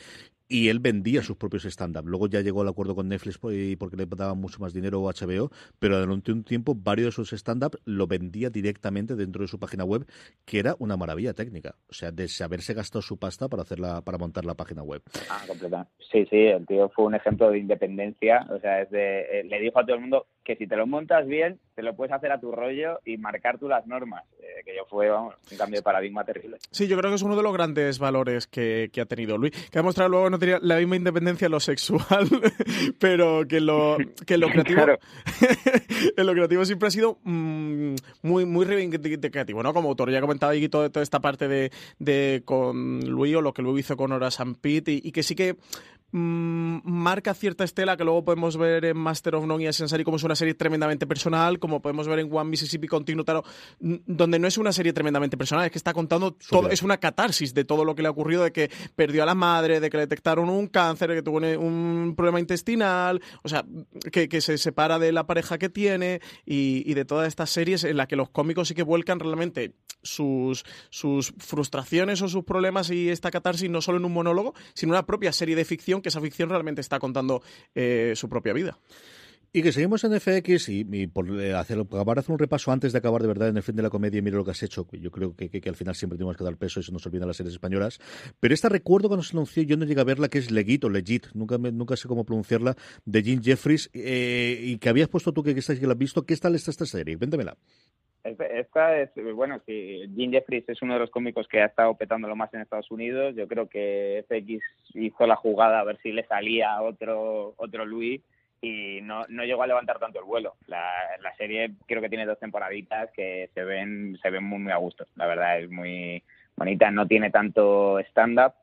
Y él vendía sus propios stand-up. Luego ya llegó al acuerdo con Netflix porque le daban mucho más dinero o HBO, pero durante un tiempo varios de sus stand-up lo vendía directamente dentro de su página web, que era una maravilla técnica. O sea, de haberse gastado su pasta para hacerla, para montar la página web. Ah, completamente. Sí, sí, el tío fue un ejemplo de independencia. O sea, es de, eh, le dijo a todo el mundo que si te lo montas bien, te lo puedes hacer a tu rollo y marcar tú las normas, eh, que yo fue vamos, un cambio de paradigma terrible. Sí, yo creo que es uno de los grandes valores que, que ha tenido Luis, que ha demostrado luego no tenía la misma independencia en lo sexual, [LAUGHS] pero que lo, que lo creativo [LAUGHS] en lo creativo siempre ha sido mmm, muy, muy reivindicativo, ¿no? Como autor, ya comentaba ahí toda, toda esta parte de, de con Luis o lo que Luis hizo con Hora San Pete y, y que sí que mmm, marca cierta estela que luego podemos ver en Master of None y Ascensari como es una serie tremendamente personal, como podemos ver en One Mississippi Continuo donde no es una serie tremendamente personal, es que está contando todo, es una catarsis de todo lo que le ha ocurrido, de que perdió a la madre, de que le detectaron un cáncer, de que tuvo un problema intestinal, o sea, que, que se separa de la pareja que tiene y, y, de todas estas series en las que los cómicos sí que vuelcan realmente sus, sus frustraciones o sus problemas y esta catarsis no solo en un monólogo, sino en una propia serie de ficción que esa ficción realmente está contando eh, su propia vida. Y que seguimos en FX y, por eh, hacer, acabar hacer un repaso antes de acabar de verdad en el fin de la comedia y mira lo que has hecho, yo creo que, que, que al final siempre tenemos que dar peso y se nos olvidan las series españolas. Pero esta recuerdo cuando se anunció, yo no llegué a verla, que es Legit o Legit, nunca, me, nunca sé cómo pronunciarla, de Jim Jeffries, eh, y que habías puesto tú que, que, que la has visto. ¿Qué tal está esta serie? Véndemela. Esta es, bueno, sí, Jim Jeffries es uno de los cómicos que ha estado petándolo más en Estados Unidos. Yo creo que FX hizo la jugada a ver si le salía otro, otro Louis y no, no llegó a levantar tanto el vuelo. La, la serie creo que tiene dos temporaditas que se ven, se ven muy, muy a gusto. La verdad es muy bonita, no tiene tanto stand-up.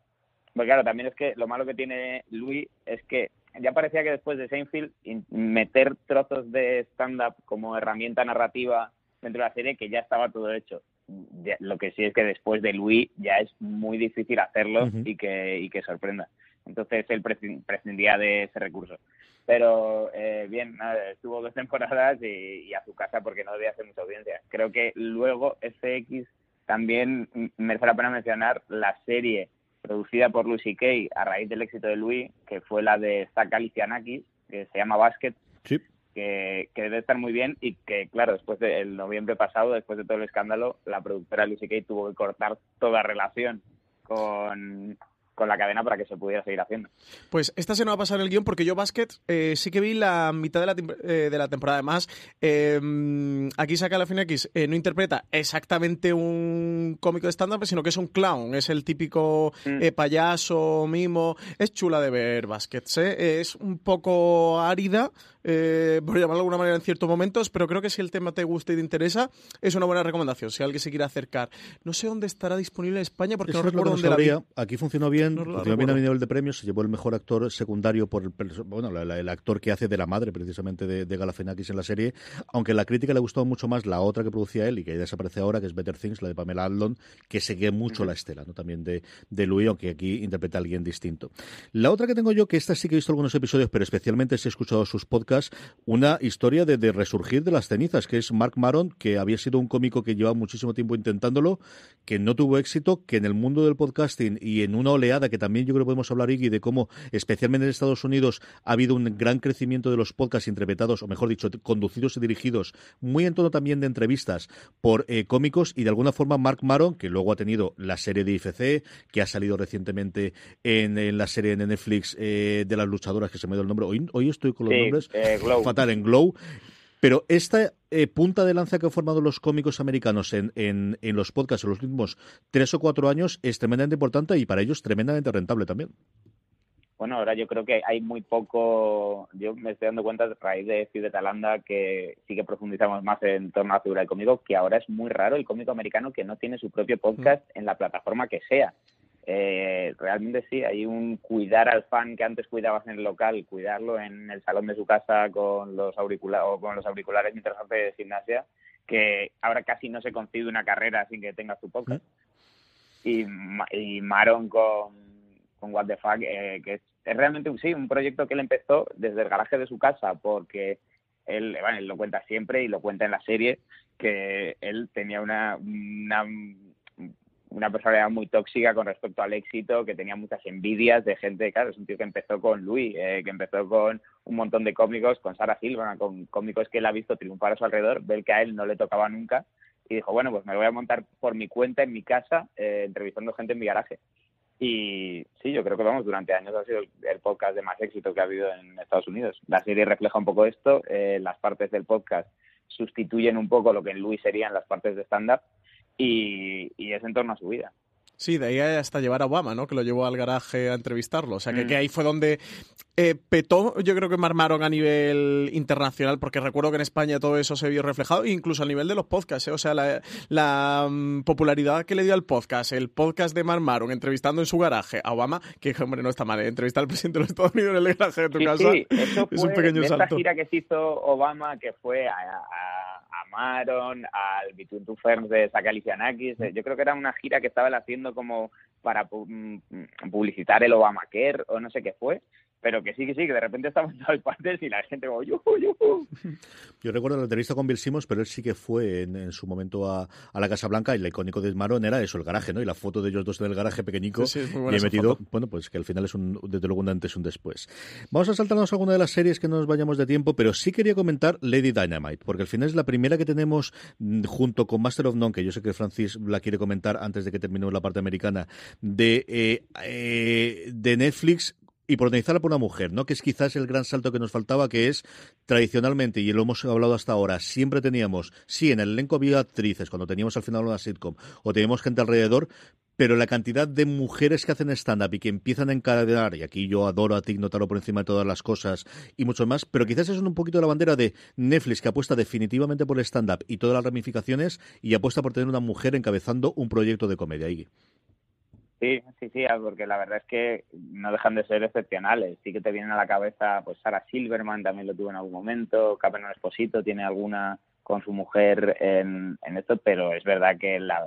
Porque claro, también es que lo malo que tiene Louis es que ya parecía que después de Seinfeld meter trozos de stand-up como herramienta narrativa dentro de la serie que ya estaba todo hecho. Ya, lo que sí es que después de Louis ya es muy difícil hacerlo uh -huh. y, que, y que sorprenda. Entonces él prescindía de ese recurso. Pero eh, bien, nada, estuvo dos [LAUGHS] temporadas y, y, a su casa porque no debía hacer mucha audiencia. Creo que luego FX también merece la pena mencionar la serie producida por Luis Kay a raíz del éxito de Louis, que fue la de Zach Galifianakis, que se llama Basket, sí. Que, que, debe estar muy bien y que, claro, después del noviembre pasado, después de todo el escándalo, la productora Lucy Kay tuvo que cortar toda relación con, con la cadena para que se pudiera seguir haciendo. Pues esta se nos va a pasar el guion porque yo Basket eh, sí que vi la mitad de la, eh, de la temporada. Además, eh, aquí saca la X eh, no interpreta exactamente un cómico de stand-up, sino que es un clown. Es el típico mm. payaso, mimo. Es chula de ver Basket. Es un poco árida, eh, por llamarlo de alguna manera en ciertos momentos, pero creo que si el tema te gusta y te interesa, es una buena recomendación. Si alguien se quiere acercar. No sé dónde estará disponible en España porque Eso no recuerdo dónde la vi. Aquí funcionó bien, no funcionó bien a nivel de premios, se llevó el mejor actor secundario por el, bueno, la, la, el actor que hace de la madre precisamente de, de Galafinakis en la serie, aunque a la crítica le gustó mucho más la otra que producía él y que ya desaparece ahora, que es Better Things, la de Pamela Adlon, que sigue mucho uh -huh. la estela, ¿no? También de, de Louis, aunque aquí interpreta a alguien distinto. La otra que tengo yo, que esta sí que he visto algunos episodios, pero especialmente si he escuchado sus podcasts, una historia de, de resurgir de las cenizas, que es Mark Maron, que había sido un cómico que llevaba muchísimo tiempo intentándolo, que no tuvo éxito, que en el mundo del podcasting y en una oleada que también yo creo que podemos hablar, Iggy, de cómo, especialmente en Estados Unidos, ha habido un gran crecimiento de los podcasts interpretados, o mejor dicho, conducidos y dirigidos, muy en tono también de entrevistas por eh, cómicos, y de alguna forma Mark Maron, que luego ha tenido la serie de IFC, que ha salido recientemente en, en la serie de Netflix eh, de las luchadoras, que se me dio el nombre, hoy, hoy estoy con los sí, nombres, eh, Glow. fatal, en Glow, pero esta eh, punta de lanza que han formado los cómicos americanos en, en, en, los podcasts en los últimos tres o cuatro años es tremendamente importante y para ellos tremendamente rentable también. Bueno, ahora yo creo que hay muy poco, yo me estoy dando cuenta a raíz de Ciudad de Talanda que sí que profundizamos más en torno a la figura del cómico, que ahora es muy raro el cómico americano que no tiene su propio podcast mm. en la plataforma que sea. Eh, realmente sí, hay un cuidar al fan que antes cuidabas en el local, cuidarlo en el salón de su casa con los auriculares o con los auriculares mientras hace gimnasia, que ahora casi no se concibe una carrera sin que tengas tu podcast. ¿Eh? Y, y Maron con, con What the Fuck, eh, que es, es, realmente un, sí, un proyecto que él empezó desde el garaje de su casa, porque él, bueno, él lo cuenta siempre y lo cuenta en la serie, que él tenía una, una una personalidad muy tóxica con respecto al éxito, que tenía muchas envidias de gente, claro, es un tío que empezó con Louis, eh, que empezó con un montón de cómicos, con Sarah Silverman, con cómicos que él ha visto triunfar a su alrededor, ver que a él no le tocaba nunca, y dijo, bueno, pues me voy a montar por mi cuenta en mi casa, eh, entrevistando gente en mi garaje. Y sí, yo creo que vamos, durante años ha sido el, podcast de más éxito que ha habido en Estados Unidos. La serie refleja un poco esto, eh, las partes del podcast sustituyen un poco lo que en Louis serían las partes de stand-up y, y es en torno a su vida. Sí, de ahí hasta llevar a Obama, ¿no? Que lo llevó al garaje a entrevistarlo. O sea, que, Mm. que ahí fue donde eh, petó, yo creo que marmaron a nivel internacional, porque recuerdo que en España todo eso se vio reflejado, incluso a nivel de los podcasts, ¿eh? O sea, la, la, mm, popularidad que le dio al podcast, el podcast de Marmaron entrevistando en su garaje a Obama, que hombre, no está mal, ¿eh? entrevistar al presidente de los Estados Unidos en el garaje de tu Sí, casa sí, eso es un pequeño de esta salto. gira que se hizo Obama, que fue a, a, al Between Two Ferns de. Eh, Yo creo que era una gira que estaba él haciendo como para mm, publicitar el Obamacare o no sé qué fue. Pero que sí, que sí, que de repente estamos en todas partes y la gente como yuju, yuju. Yo recuerdo la entrevista con Bill Simmons, pero él sí que fue en, en su momento a, a la Casa Blanca y el icónico de Maron era eso, el garaje, ¿no? Y la foto de ellos dos en el garaje pequeñico Sí, sí, y he metido, foto. bueno, pues que al final es un, desde luego un antes y un después. Vamos a saltarnos alguna de las series que no nos vayamos de tiempo, pero sí quería comentar Lady Dynamite, porque al final es la primera que tenemos mm, junto con Master of None, que yo sé que Francis la quiere comentar antes de que terminemos la parte americana, de, eh, eh, de Netflix y protagonizarla por una mujer, ¿no? Que es quizás el gran salto que nos faltaba, que es tradicionalmente, y lo hemos hablado hasta ahora, siempre teníamos, sí, en el elenco había actrices, cuando teníamos al final una sitcom, o teníamos gente alrededor, pero la cantidad de mujeres que hacen stand-up y que empiezan a encadenar, y aquí yo adoro a Tig Notaro por encima de todas las cosas y mucho más, pero quizás es un poquito la bandera de Netflix que apuesta definitivamente por el stand-up y todas las ramificaciones y apuesta por tener una mujer encabezando un proyecto de comedia. Sí, sí, sí, ah, porque la verdad es que no dejan de ser excepcionales. Sí que te vienen a la cabeza, pues Sarah Silverman también lo tuvo en algún momento, Cameron Esposito tiene alguna con su mujer en, en esto, pero es verdad que la-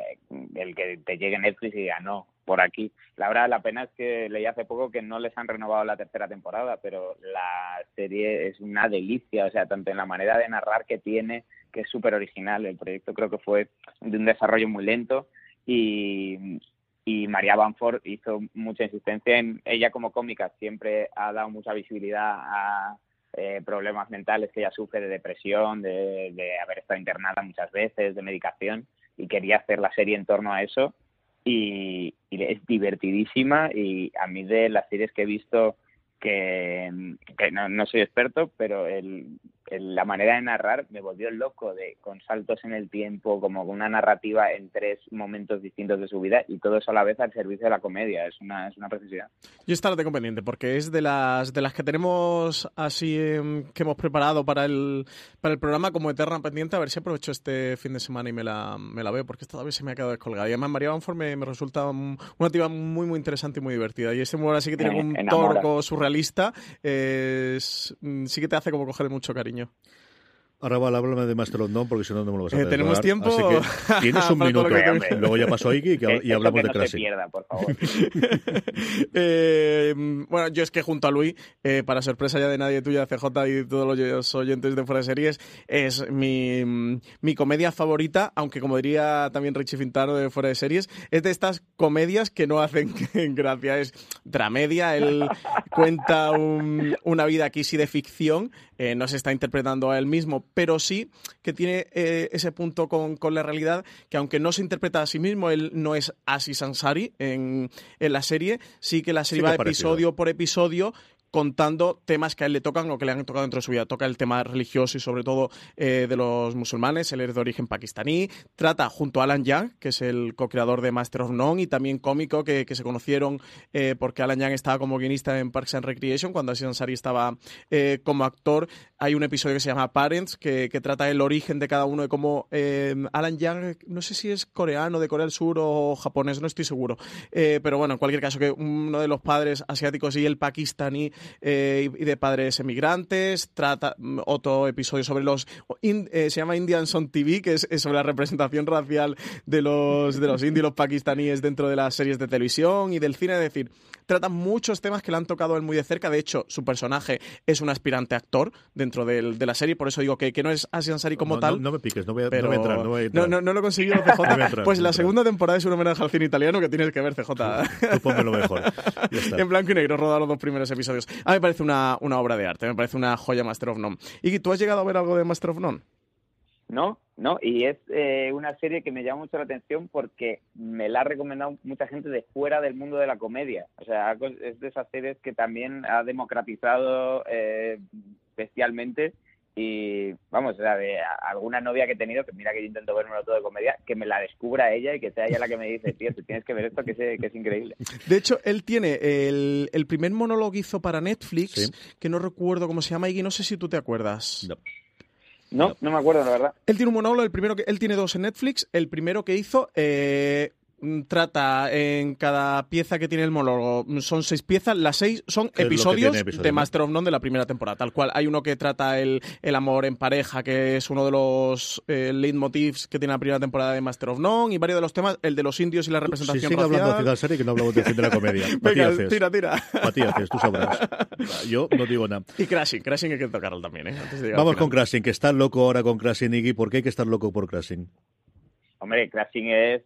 el que te llegue Netflix y diga no, por aquí. La verdad, la pena es que leí hace poco que no les han renovado la tercera temporada, pero la serie es una delicia, o sea, tanto en la manera de narrar que tiene, que es súper original. El proyecto creo que fue de un desarrollo muy lento y, y María Banford hizo mucha insistencia en ella como cómica siempre ha dado mucha visibilidad a eh, problemas mentales que ella sufre de depresión de, de haber estado internada muchas veces de medicación y quería hacer la serie en torno a eso y, es divertidísima y a mí de las series que he visto que, que no, no soy experto pero el- la manera de narrar me volvió loco de con saltos en el tiempo como con una narrativa en tres momentos distintos de su vida y todo eso a la vez al servicio de la comedia. Es una es una preciosidad Yo esta la tengo pendiente porque es de las de las que tenemos así em, que hemos preparado para el para el programa como eterna pendiente. A ver si aprovecho este fin de semana y me la, me la veo porque esta todavía se me ha quedado descolgada. Y además María Banford me, me resulta un- una tía muy muy interesante y muy divertida. Y ese humor así que tiene un enamora. torco surrealista es, mm, sí que te hace como coger mucho cariño Ahora vale, háblame de Master of None porque si no, no me lo vas a Eh, ¿tenemos tiempo? Así que tienes un [LAUGHS] minuto. que. Luego ya pasó Iggy y, [LAUGHS] hablamos que de no Classic. pierda por favor [LAUGHS] Eh, bueno, yo es que junto a Luis, eh, para sorpresa ya de nadie tuya, CJ y todos los oyentes de Fuera de Series, es mi, mi comedia favorita, aunque como diría también Richie Fintano de Fuera de Series, es de estas comedias que no hacen gracia, es dramedia, él cuenta un- una vida aquí sí de ficción, eh, no se está interpretando a él mismo, pero sí que tiene eh, ese punto con, con la realidad, que aunque no se interpreta a sí mismo, él no es Aziz Ansari en, en la serie, sí que la serie Sí va parecido. episodio por episodio contando temas que a él le tocan o que le han tocado dentro de su vida. Toca el tema religioso y sobre todo eh, de los musulmanes, él es de origen pakistaní. Trata junto a Alan Young, que es el co-creador de Master of None y también cómico, que, que se conocieron eh, porque Alan Young estaba como guionista en Parks and Recreation cuando Aziz Ansari estaba eh, como actor. Hay un episodio que se llama Parents, que, que trata el origen de cada uno, de cómo Alan Young, no sé si es coreano, de Corea del Sur o japonés, no estoy seguro. Pero bueno, en cualquier caso, que uno de los padres asiáticos y el pakistaní eh, y de padres emigrantes. Trata mm, otro episodio sobre los. eh, se llama Indians on TV, que es, sobre la representación racial de los, de los indios los pakistaníes dentro de las series de televisión y del cine. Es decir, trata muchos temas que le han tocado a él muy de cerca. De hecho, su personaje es un aspirante actor dentro del- de la serie, por eso digo que, que no es Asian Sari como No, tal. no, no me piques, no voy a, no Pero voy a entrar. No, voy a entrar. no, no, no lo he conseguido, [LAUGHS] CJ. Entrar, pues la segunda temporada es un homenaje al cine italiano que tienes que ver, CJ. Tú ponme lo mejor. [LAUGHS] En blanco y negro, rodar los dos primeros episodios. A mí me parece una, una obra de arte, me parece una joya Master of None. Y ¿tú has llegado a ver algo de Master of None? No, no, y es eh, una serie que me llama mucho la atención porque me la ha recomendado mucha gente de fuera del mundo de la comedia. O sea, es de esas series que también ha democratizado eh, bestialmente y vamos, o sea, de alguna novia que he tenido, que mira que yo intento verme todo de comedia, que me la descubra ella y que sea ella la que me dice, tío, tú tienes que ver esto que es, que es increíble. De hecho, él tiene el, el primer monólogo que hizo para Netflix, que no recuerdo cómo se llama, y no sé si tú te acuerdas. No. No, me acuerdo, la verdad. Él tiene un monólogo, el primero que él tiene dos en Netflix. El primero que hizo eh, trata en cada pieza que tiene el monólogo, mm, son seis piezas, las seis son episodios de Master of None de la primera temporada, tal cual. Hay uno que trata el, el amor en pareja, que es uno de los eh, leitmotivs que tiene la primera temporada de Master of None, y varios de los temas, el de los indios y la representación sí, sigue hablando de la serie que no hablamos de, de la comedia. [LAUGHS] Venga, tira, tira. Matías, tú sabrás. [LAUGHS] Yo no digo nada. Y Crashing, Crashing hay que tocarlo también, ¿eh? Vamos con Crashing, que está loco ahora con Crashing, Iggy. ¿Por qué hay que estar loco por Crashing? Hombre, Crashing es...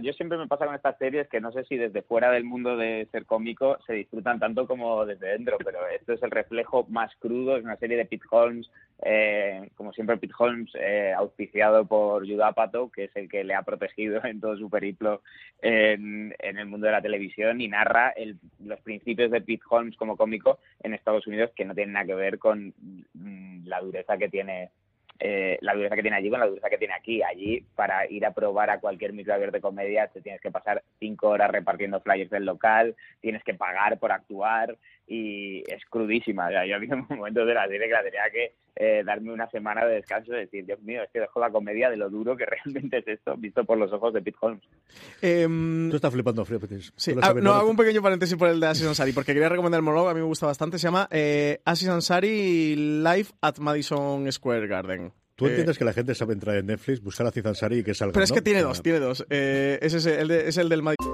yo siempre me pasa con estas series que no sé si desde fuera del mundo de ser cómico se disfrutan tanto como desde dentro, pero esto es el reflejo más crudo, es una serie de Pete Holmes, eh, como siempre Pete Holmes, eh, auspiciado por Judapato, que es el que le ha protegido en todo su periplo en, el mundo de la televisión y narra los principios de Pete Holmes como cómico en Estados Unidos que no tienen nada que ver con mm, la dureza que tiene eh, la dureza que tiene allí con la dureza que tiene aquí. Allí, para ir a probar a cualquier micro de comedia, te tienes que pasar cinco horas repartiendo flyers del local, tienes que pagar por actuar y es crudísima. yo había un [LAUGHS] momento de la serie que la tenía que eh, darme una semana de descanso y decir, Dios mío, es que dejo la comedia de lo duro que [LAUGHS] realmente es esto, visto por los ojos de Pete Holmes. Em, Tú estás flipando, Frepetis. Sí, ah, no, hago un pequeño paréntesis por el de Asis Ansari, porque quería recomendar el monólogo, a mí me gusta bastante, se llama eh, Asis Ansari Live at Madison Square Garden. Tú entiendes que la gente sabe entrar en Netflix, buscar a Aziz Ansari y que salga. Pero es que tiene dos, tiene dos. Eh, es, ese, el de, es el del Madison.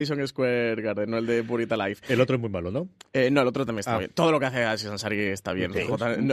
Madison Square Garden, no el de Purita Life. El otro es muy malo, ¿no? Eh, no, el otro también está ah. bien. Todo lo que hace Aziz Ansari está bien.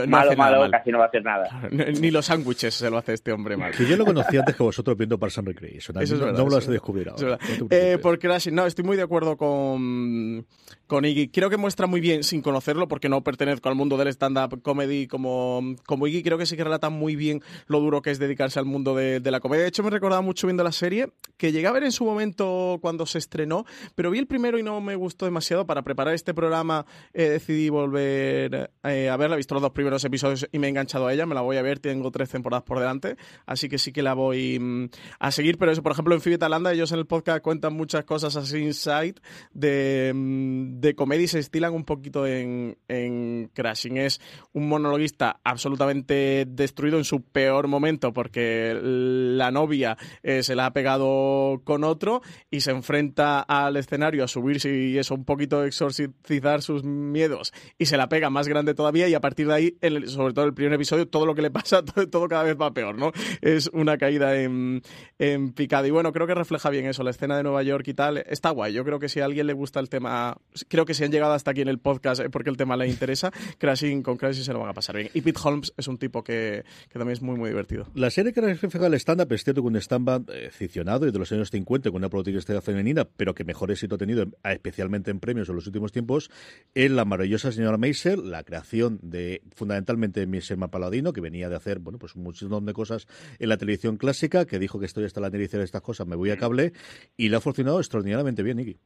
malo, malo, casi no va a hacer nada. Ni los sándwiches se lo hace este hombre mal. Que yo lo conocí antes que vosotros viendo Parks and Recreation. Eso es verdad, no, me lo vas a descubrir ahora. Eh, por Crashing, no, estoy muy de acuerdo con, con Iggy. Creo que muestra muy bien, sin conocerlo, porque no pertenezco al mundo del stand-up comedy como, como Iggy, creo que sí que relata muy bien lo duro que es dedicarse al mundo de, la comedia. De hecho, me recordaba mucho viendo la serie, que llegué a ver en su momento cuando se estrenó, pero vi el primero y no me gustó demasiado. Para preparar este programa eh, decidí volver eh, a verla. He visto los dos primeros episodios y me he enganchado a ella. Me la voy a ver. Tengo tres temporadas por delante. Así que sí que la voy mm, a seguir. Pero eso, por ejemplo, en Phoebe Talanda, ellos en el podcast cuentan muchas cosas así inside de, mm, de comedia se estilan un poquito en, en Crashing. Es un monologuista absolutamente destruido en su peor momento porque la novia eh, se la ha pegado con otro y se enfrenta al escenario a subirse y eso, un poquito exorcizar sus miedos y se la pega más grande todavía y a partir de ahí, sobre todo el primer episodio, todo lo que le pasa, [LAUGHS] todo, cada vez va peor, ¿no? Es una caída en, en picada. Y bueno, creo que refleja bien eso, la escena de Nueva York y tal. Está guay. Yo creo que si a alguien le gusta el tema, creo que si han llegado hasta aquí en el podcast porque el tema le interesa, [LAUGHS] Crashing con Crashing se lo van a pasar bien. Y Pete Holmes es un tipo que, que también es muy, muy divertido. La serie que refleja el stand-up es cierto que un stand-up eh, ficcionado y de los años 50 con una política femenina, pero que mejor éxito ha tenido, especialmente en premios en los últimos tiempos, es la maravillosa señora Maisel, la creación de fundamentalmente de Paladino, que venía de hacer bueno pues un montón de cosas en la televisión clásica, que dijo que estoy hasta la nariz de estas cosas, me voy a cable, y le ha funcionado extraordinariamente bien, Nicky.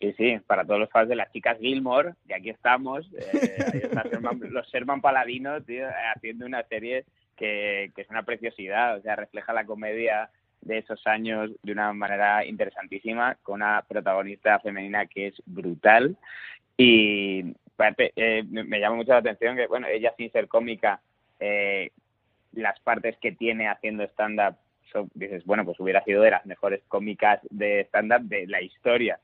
Sí, sí, para todos los fans de las chicas Gilmore, que aquí estamos, eh, [LAUGHS] los Sherman Paladinos, haciendo una serie que, que es una preciosidad, o sea, refleja la comedia de esos años de una manera interesantísima, con una protagonista femenina que es brutal. Y eh, me llama mucho la atención que, bueno, ella sin ser cómica, eh, las partes que tiene haciendo stand-up, dices, bueno, pues hubiera sido de las mejores cómicas de stand-up de la historia.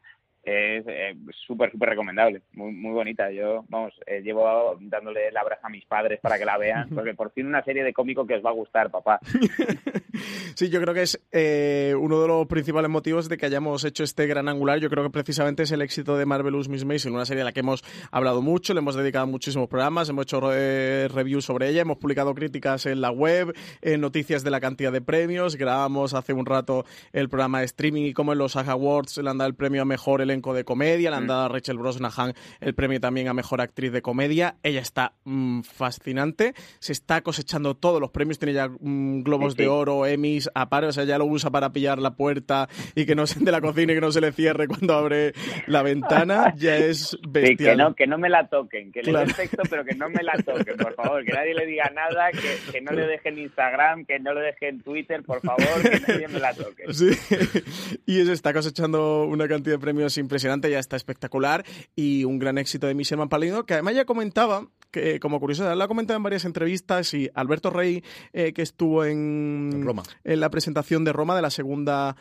Es eh, súper, súper recomendable, muy, muy bonita. Yo, vamos, eh, llevo dándole el abrazo a mis padres para que la vean, [LAUGHS] porque por fin una serie de cómico que os va a gustar, papá. [LAUGHS] sí, yo creo que es eh, uno de los principales motivos de que hayamos hecho este gran angular. Yo creo que precisamente es el éxito de Marvelous Miss Maisel, una serie a la que hemos hablado mucho, le hemos dedicado muchísimos programas, hemos hecho reviews sobre ella, hemos publicado críticas en la web, en noticias de la cantidad de premios, grabamos hace un rato el programa de streaming y como en los SAG Awards le han dado el premio a mejor elenco de comedia, le han mm. dado a Rachel Brosnahan el premio también a mejor actriz de comedia. Ella está mm, fascinante, se está cosechando todos los premios, tiene ya mm, globos de oro, Emmys, a par, o sea, ya lo usa para pillar la puerta y que no se de la cocina y que no se le cierre cuando abre la ventana, ya es bestial. que, no, que no me la toquen, que le el texto, pero que no me la toquen, por favor, que nadie le diga nada, que, que no le dejen Instagram, que no le dejen Twitter, por favor, que nadie me la toque. Sí, [LAUGHS] y se está cosechando una cantidad de premios impresionante, ya está espectacular y un gran éxito de Michel Mampalino, que además ya comentaba que como curiosidad, lo ha comentado en varias entrevistas y Alberto Rey, eh, que estuvo en, Roma. en la presentación de Roma de la segunda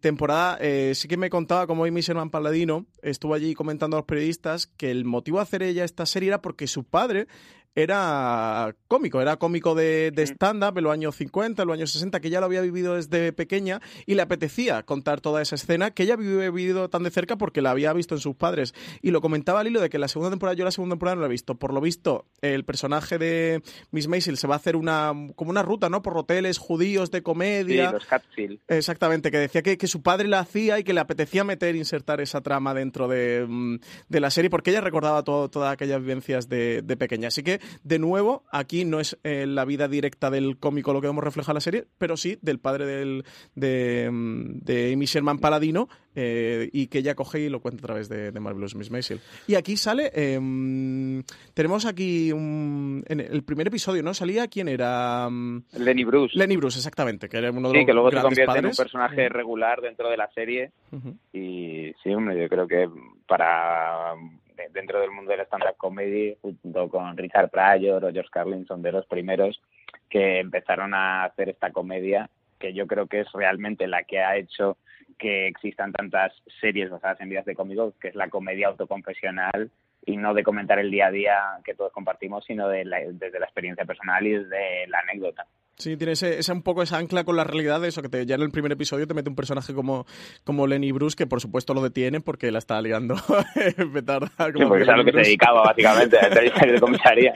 temporada, eh, eh, sí que me contaba como Michel Paladino estuvo allí comentando a los periodistas que el motivo de hacer ella esta serie era porque su padre era cómico, era cómico de, de stand-up en los años 50, en los años 60, que ya lo había vivido desde pequeña y le apetecía contar toda esa escena que ella había vivido tan de cerca porque la había visto en sus padres. Y lo comentaba al hilo de que la segunda temporada, yo la segunda temporada no la he visto. Por lo visto, el personaje de Miss Maisel se va a hacer una como una ruta, ¿no? Por hoteles judíos de comedia. Sí, los Catfield. Exactamente, que decía que, que, su padre la hacía y que le apetecía meter, insertar esa trama dentro de, mm, de la serie porque ella recordaba todo, todas aquellas vivencias de, de pequeña. Así que de nuevo, aquí no es eh, la vida directa del cómico lo que vemos reflejado en la serie, pero sí del padre del, de, mm, de Amy Sherman Paladino eh, y que ella coge y lo cuenta a través de, de Marvelous Miss Maisel. Y aquí sale, em, tenemos aquí un, en el primer episodio, ¿no? Salía quién era... Mm, Lenny Bruce. Lenny Bruce, exactamente, que era uno de sí, que luego se convierte en un personaje regular dentro de la serie. Y sí, hombre, yo creo que para dentro del mundo del stand-up comedy, junto con Richard Pryor o George Carlin, son de los primeros que empezaron a hacer esta comedia, que yo creo que es realmente la que ha hecho que existan tantas series basadas en vidas de cómicos, que es la comedia autoconfesional y no de comentar el día a día que todos compartimos, sino de desde la experiencia personal y desde la anécdota. Sí, tiene ese, un poco esa ancla con la realidad de eso, que te, ya en el primer episodio te mete un personaje como, como Lenny Bruce, que por supuesto lo detiene porque la está liando [LAUGHS] petarda. sí, porque es a lo que se dedicaba básicamente, a de [LAUGHS] comisaría.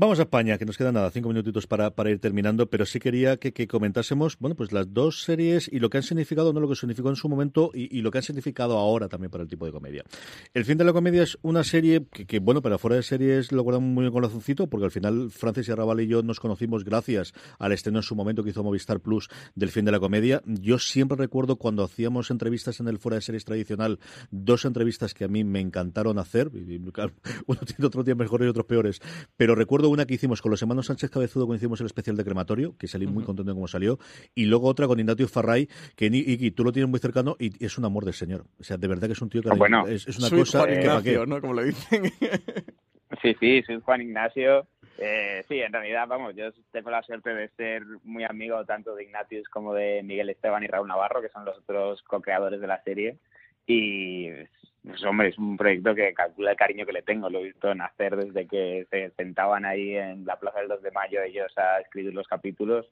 Vamos a España, que nos quedan nada, cinco minutitos para, para ir terminando, pero sí quería que, que, comentásemos, bueno, pues las dos series y lo que han significado, no lo que significó en su momento y, y, lo que han significado ahora también para el tipo de comedia. El fin de la comedia es una serie que, bueno, para fuera de series lo guardamos muy bien con porque al final Francis y Arrabal y yo nos conocimos gracias al estreno en su momento que hizo Movistar Plus del fin de la comedia. Yo siempre recuerdo cuando hacíamos entrevistas en el fuera de series tradicional, dos entrevistas que a mí me encantaron hacer, [LAUGHS] uno tiene otros días mejores y otros peores, pero recuerdo una que hicimos con los hermanos Sánchez Cabezudo cuando hicimos el especial de crematorio, que salí muy contento de cómo salió, y luego otra con Ignatius Farray, que Iki, tú lo tienes muy cercano y es un amor del señor. O sea, de verdad que es un tío que ah, bueno, es, una cosa Juan Ignacio, ¿no? Como le dicen. [LAUGHS] sí, sí, soy Juan Ignacio. Eh, sí, en realidad, vamos, yo tengo la suerte de ser muy amigo tanto de Ignatius como de Miguel Esteban y Raúl Navarro, que son los otros co-creadores de la serie. Y pues hombre, es un proyecto que calcula el cariño que le tengo. Lo he visto nacer desde que se sentaban ahí en la Plaza del 2 de Mayo ellos a escribir los capítulos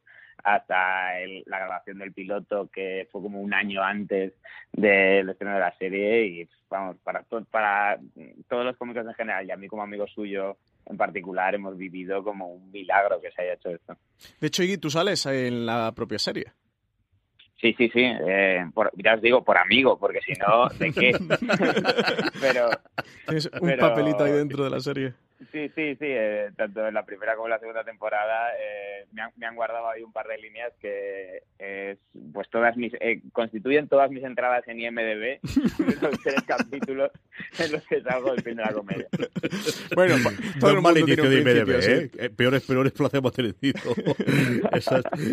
hasta la grabación del piloto que fue como un año antes del estreno de la serie y vamos, para, para todos los cómicos en general y a mí como amigo suyo en particular hemos vivido como un milagro que se haya hecho esto. De hecho, Iggy, tú sales en la propia serie. Sí, sí, sí. Eh, ya os digo, por amigo, porque si no, ¿de qué? [LAUGHS] [LAUGHS] pero. Tienes un papelito ahí dentro de la serie. Sí, sí, sí. Eh, tanto en la primera como en la segunda temporada eh, me, han, me, han, guardado ahí un par de líneas que pues todas mis eh, constituyen todas mis entradas en IMDb los tres [LAUGHS] capítulos en los que salgo del fin de la comedia. Bueno, todo el mal inicio de IMDb, ¿eh? ¿eh? Peores, peores plazas hemos tenido.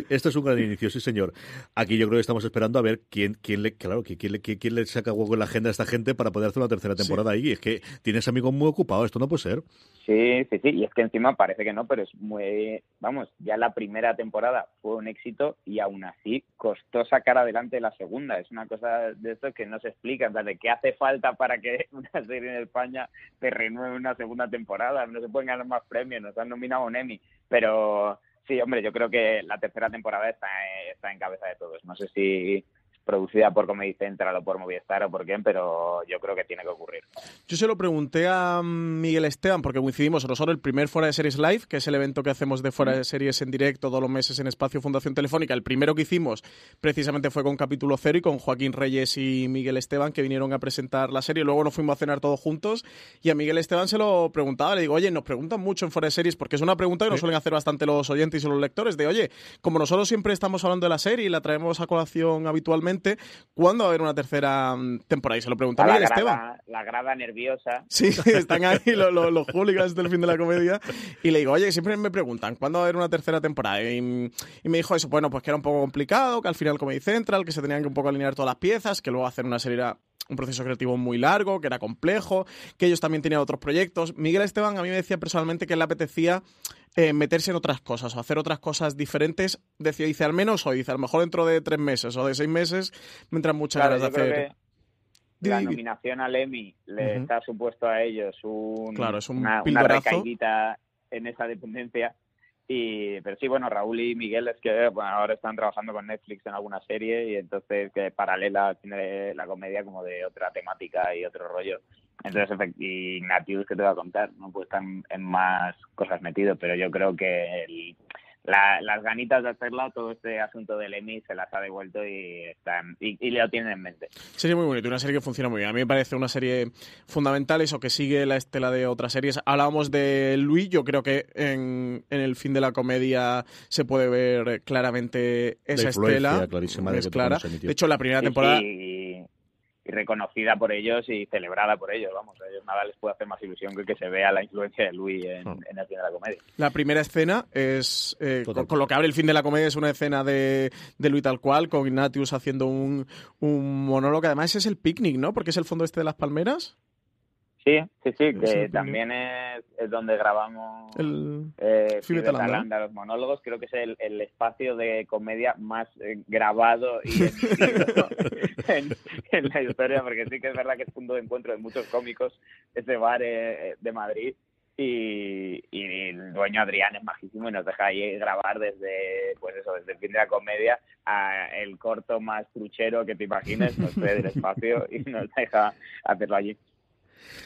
esto es un gran inicio, sí, señor. Aquí yo creo que estamos esperando a ver quién, quién le, claro, quién le, quién le saca hueco en la agenda a esta gente para poder hacer una tercera temporada sí. ahí. Es que tienes amigos muy ocupados, esto no puede ser. Sí, sí, sí, y es que encima parece que no, pero es muy, vamos, ya la primera temporada fue un éxito y aún así costó sacar adelante la segunda. Es una cosa de esto que no se explica, de qué hace falta para que [LAUGHS] una serie en España te renueve una segunda temporada. No se pueden ganar más premios, nos han nominado un Emmy, pero sí, hombre, yo creo que la tercera temporada está, está en cabeza de todos. No sé si producida por Comedy Central o por Movistar o por quién, pero yo creo que tiene que ocurrir. Yo se lo pregunté a Miguel Esteban, porque coincidimos nosotros el primer Fuera de Series Live, que es el evento que hacemos de Fuera de Series en directo todos los meses en Espacio Fundación Telefónica. El primero que hicimos precisamente fue con Capítulo Cero y con Joaquín Reyes y Miguel Esteban, que vinieron a presentar la serie. Luego nos fuimos a cenar todos juntos y a Miguel Esteban se lo preguntaba. Le digo, oye, nos preguntan mucho en Fuera de Series, porque es una pregunta que nos suelen hacer bastante los oyentes y los lectores, de, oye, como nosotros siempre estamos hablando de la serie y la traemos a colación habitualmente, ¿cuándo va a haber una tercera mm, temporada? Y se lo preguntaba a Esteban. La grada nerviosa. Sí, [LAUGHS] están ahí los, los, hooligans del fin de la comedia. Y le digo, oye, siempre me preguntan, ¿cuándo va a haber una tercera temporada? Y, me dijo eso, bueno, pues que era un poco complicado, que al final Comedy Central, que se tenían que un poco alinear todas las piezas, que luego hacer una serie era un proceso creativo muy largo, que era complejo, que ellos también tenían otros proyectos. Miguel Esteban a mí me decía personalmente que le apetecía eh, meterse en otras cosas o hacer otras cosas diferentes. Decía, dice al menos o dice a lo mejor dentro de tres meses o de seis meses, mientras muchas ganas de hacer. La nominación al Emmy le está supuesto a ellos un, claro, es un una, una recaídita en esa dependencia y, pero sí, bueno, Raúl y Miguel es que bueno, ahora están trabajando con Netflix en alguna serie y entonces que paralela tiene la comedia como de otra temática y otro rollo. Entonces, y Ignatius, que te voy a contar, no puede estar en más cosas metido, pero yo creo que el, las ganitas de hacerla, todo este asunto del Emmy se las ha devuelto y, están, y, lo tienen en mente. Serie muy bonita, una serie que funciona muy bien. A mí me parece una serie fundamental, eso que sigue la estela de otras series. Hablábamos de Luis, yo creo que en, el fin de la comedia se puede ver claramente esa estela. Es clara. De hecho, la primera temporada y reconocida por ellos y celebrada por ellos. Vamos, a ellos nada les puede hacer más ilusión que que se vea la influencia de Luis en, ah. el fin de la comedia. La primera escena es, eh, con, lo que abre el fin de la comedia, es una escena de, de Luis tal cual, con Ignatius haciendo un, un monólogo. Además es el picnic, ¿no? Porque es el fondo este de las palmeras. Sí, sí, sí, que también es, donde grabamos el eh, los monólogos. Creo que es el, espacio de comedia más eh, grabado y [LAUGHS] [LAUGHS] en, la historia, porque sí que es verdad que es punto de encuentro de muchos cómicos ese bar eh, de Madrid. Y, el dueño Adrián es majísimo y nos deja ahí grabar desde, pues eso, desde el fin de la comedia a el corto más truchero que te imagines, nos cede el espacio y nos deja hacerlo allí.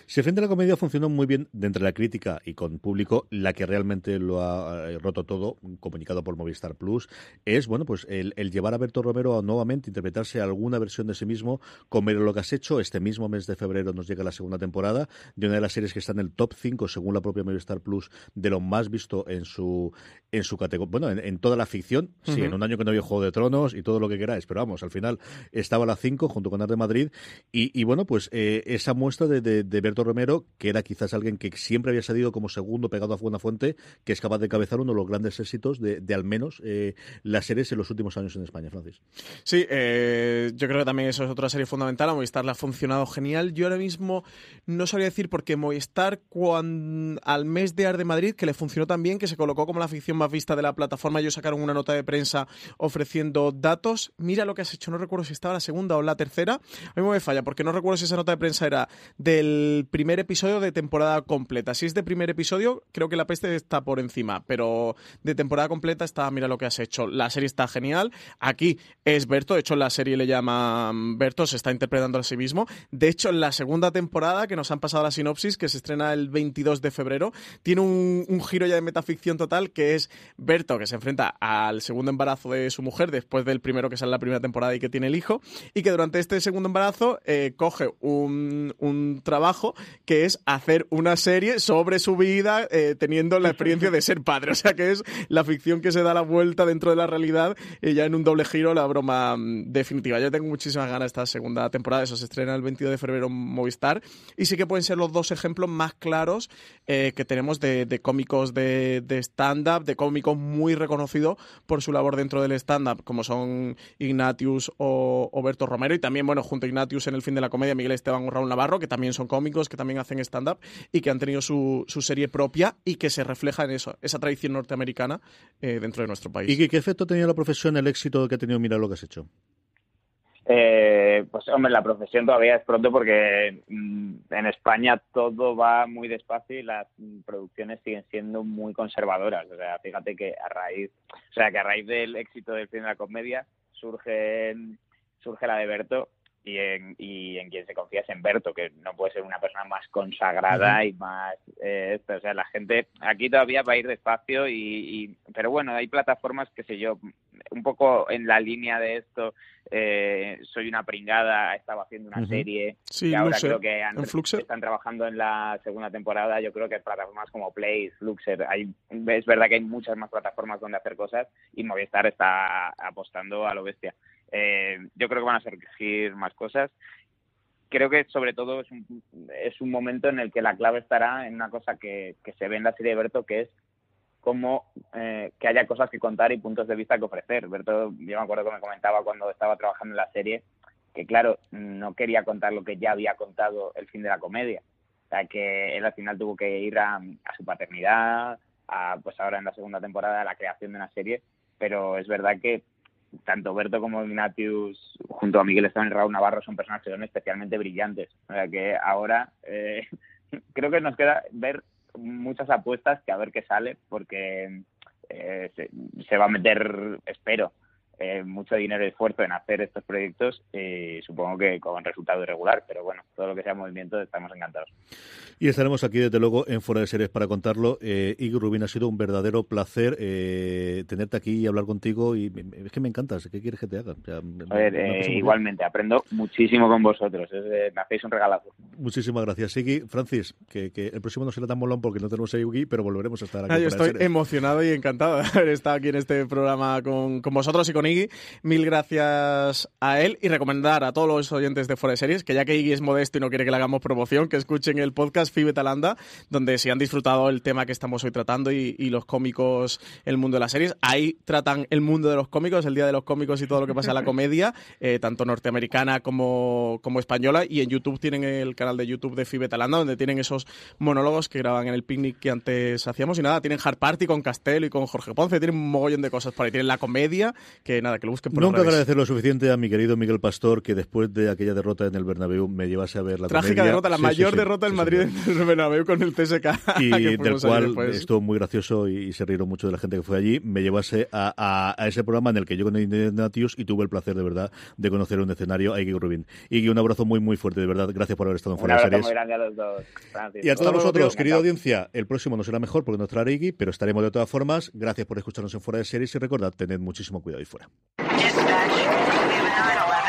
Si el frente de la comedia funcionó muy bien dentro de la crítica y con público, la que realmente lo ha eh, roto todo, comunicado por Movistar Plus, es bueno pues el, llevar a Berto Romero a nuevamente interpretarse alguna versión de sí mismo, comer lo que has hecho. Este mismo mes de febrero nos llega la segunda temporada de una de las series que está en el top 5, según la propia Movistar Plus, de lo más visto en su en su categoría, bueno, en, toda la ficción, sí, en un año que no había Juego de Tronos y todo lo que queráis, pero vamos, al final estaba la 5 junto con Ar de Madrid y, bueno, pues eh, esa muestra de de Berto Romero, que era quizás alguien que siempre había salido como segundo pegado a Buena Fuente, que es capaz de cabezar uno de los grandes éxitos de, al menos eh, las series en los últimos años en España, Francis. Sí, eh, yo creo que también eso es otra serie fundamental. A Movistar le ha funcionado genial. Yo ahora mismo no sabría decir porque Movistar cuando, al mes de Ar de Madrid, que le funcionó tan bien, que se colocó como la ficción más vista de la plataforma, ellos sacaron una nota de prensa ofreciendo datos. Mira lo que has hecho, no recuerdo si estaba la segunda o la tercera. A mí me falla porque no recuerdo si esa nota de prensa era del primer episodio de temporada completa. Si es de primer episodio, creo que la peste está por encima, pero de temporada completa está, mira lo que has hecho. La serie está genial. Aquí es Berto, de hecho la serie le llama Berto, se está interpretando a sí mismo. De hecho, la segunda temporada, que nos han pasado la sinopsis, que se estrena el 22 de febrero, tiene un, giro ya de metaficción total, que es Berto, que se enfrenta al segundo embarazo de su mujer, después del primero que sale la primera temporada y que tiene el hijo, y que durante este segundo embarazo eh, coge un, un trabajo que es hacer una serie sobre su vida eh, teniendo la experiencia de ser padre. O sea que es la ficción que se da la vuelta dentro de la realidad y ya en un doble giro la broma mm, definitiva. Yo tengo muchísimas ganas de esta segunda temporada. Eso se estrena el 22 de febrero en Movistar. Y sí que pueden ser los dos ejemplos más claros eh, que tenemos de, cómicos de, stand-up, de cómicos muy reconocidos por su labor dentro del stand-up, como son Ignatius o, Berto Romero. Y también, bueno, junto a Ignatius en el fin de la comedia, Miguel Esteban o Raúl Navarro, que también son cómicos, que también hacen stand-up y que han tenido su, su, serie propia y que se refleja en eso, esa tradición norteamericana eh, dentro de nuestro país. ¿Y qué, qué efecto ha tenido la profesión, el éxito que ha tenido Mira lo que has hecho? Eh, pues hombre, la profesión todavía es pronto porque mm, en España todo va muy despacio y las producciones siguen siendo muy conservadoras. O sea, fíjate que a raíz, o sea, que a raíz del éxito del cine de la comedia surge surge la de Berto y en, y en quien se confía es en Berto, que no puede ser una persona más consagrada y más... Eh, o sea, la gente aquí todavía va a ir despacio, y, pero bueno, hay plataformas, que sé yo, un poco en la línea de esto, eh, Soy una pringada, estaba haciendo una serie, sí, que ahora creo que están trabajando en la segunda temporada, yo creo que plataformas como Play, Fluxer, hay, es verdad que hay muchas más plataformas donde hacer cosas y Movistar está apostando a lo bestia. Eh, yo creo que van a surgir más cosas. Creo que sobre todo es un, es un momento en el que la clave estará en una cosa que, que se ve en la serie de Berto, que es como eh, que haya cosas que contar y puntos de vista que ofrecer. Berto, yo me acuerdo que me comentaba cuando estaba trabajando en la serie que, claro, no quería contar lo que ya había contado el fin de la comedia. O sea, que él al final tuvo que ir a, a su paternidad, a, pues ahora en la segunda temporada, a la creación de una serie, pero es verdad que tanto Berto como Ignatius, junto a Miguel Esteban y Raúl Navarro, son personas que son especialmente brillantes. O sea que ahora eh, [LAUGHS] creo que nos queda ver muchas apuestas que a ver qué sale, porque eh, se, se, va a meter, espero, eh, mucho dinero y esfuerzo en hacer estos proyectos y supongo que con resultado irregular, pero bueno, todo lo que sea movimiento estamos encantados. Y estaremos aquí desde luego en Fuera de Series para contarlo. Eh, Igor Rubín, ha sido un verdadero placer eh, tenerte aquí y hablar contigo y es que me encanta, ¿qué quieres que te haga? O sea, a ver, eh, igualmente, aprendo muchísimo con vosotros, es, eh, me hacéis un regalazo. Muchísimas gracias, Iggy. Francis, que, que, el próximo no será tan molón porque no tenemos a Iggy, pero volveremos a estar aquí. Ah, yo estoy emocionado y encantado de haber estado aquí en este programa con, con vosotros y con Iggy. Mil gracias a él y recomendar a todos los oyentes de Fuera de Series que ya que Iggy es modesto y no quiere que le hagamos promoción, que escuchen el podcast Fibe Talanda, donde si han disfrutado el tema que estamos hoy tratando y, y, los cómicos, el mundo de las series, ahí tratan el mundo de los cómicos, el día de los cómicos y todo lo que pasa en la [LAUGHS] comedia, eh, tanto norteamericana como, como española, y en YouTube tienen el canal de YouTube de Fibe Talanda, donde tienen esos monólogos que graban en el picnic que antes hacíamos, y nada, tienen Hard Party con Castelo y con Jorge Ponce, tienen un mogollón de cosas por ahí, tienen la comedia, que nada, que lo busquen por Nunca agradecer lo suficiente a mi querido Miguel Pastor, que después de aquella derrota en el Bernabéu me llevase a ver la Trágica comedia. derrota, la Sí, mayor sí, sí, derrota del sí, Madrid sí. en el Bernabéu con el CSK. y [LAUGHS] del cual después. estuvo muy gracioso y, y se rieron mucho de la gente que fue allí, me llevase a, a, a ese programa en el que yo conocí a Ignatius y tuve el placer de verdad de conocer un escenario a Iggy Rubin. Iggy, un abrazo muy muy fuerte, de verdad, gracias por haber estado en Fuera de Series. muy grande a los dos. Francis. Y a todos Todo vosotros, querida audiencia, el próximo no será mejor porque nos traerá Iggy, pero estaremos de todas formas. Gracias por escucharnos en Fuera de Series y recordad, tened muchísimo cuidado ahí fuera. Dispatch, we have a 911.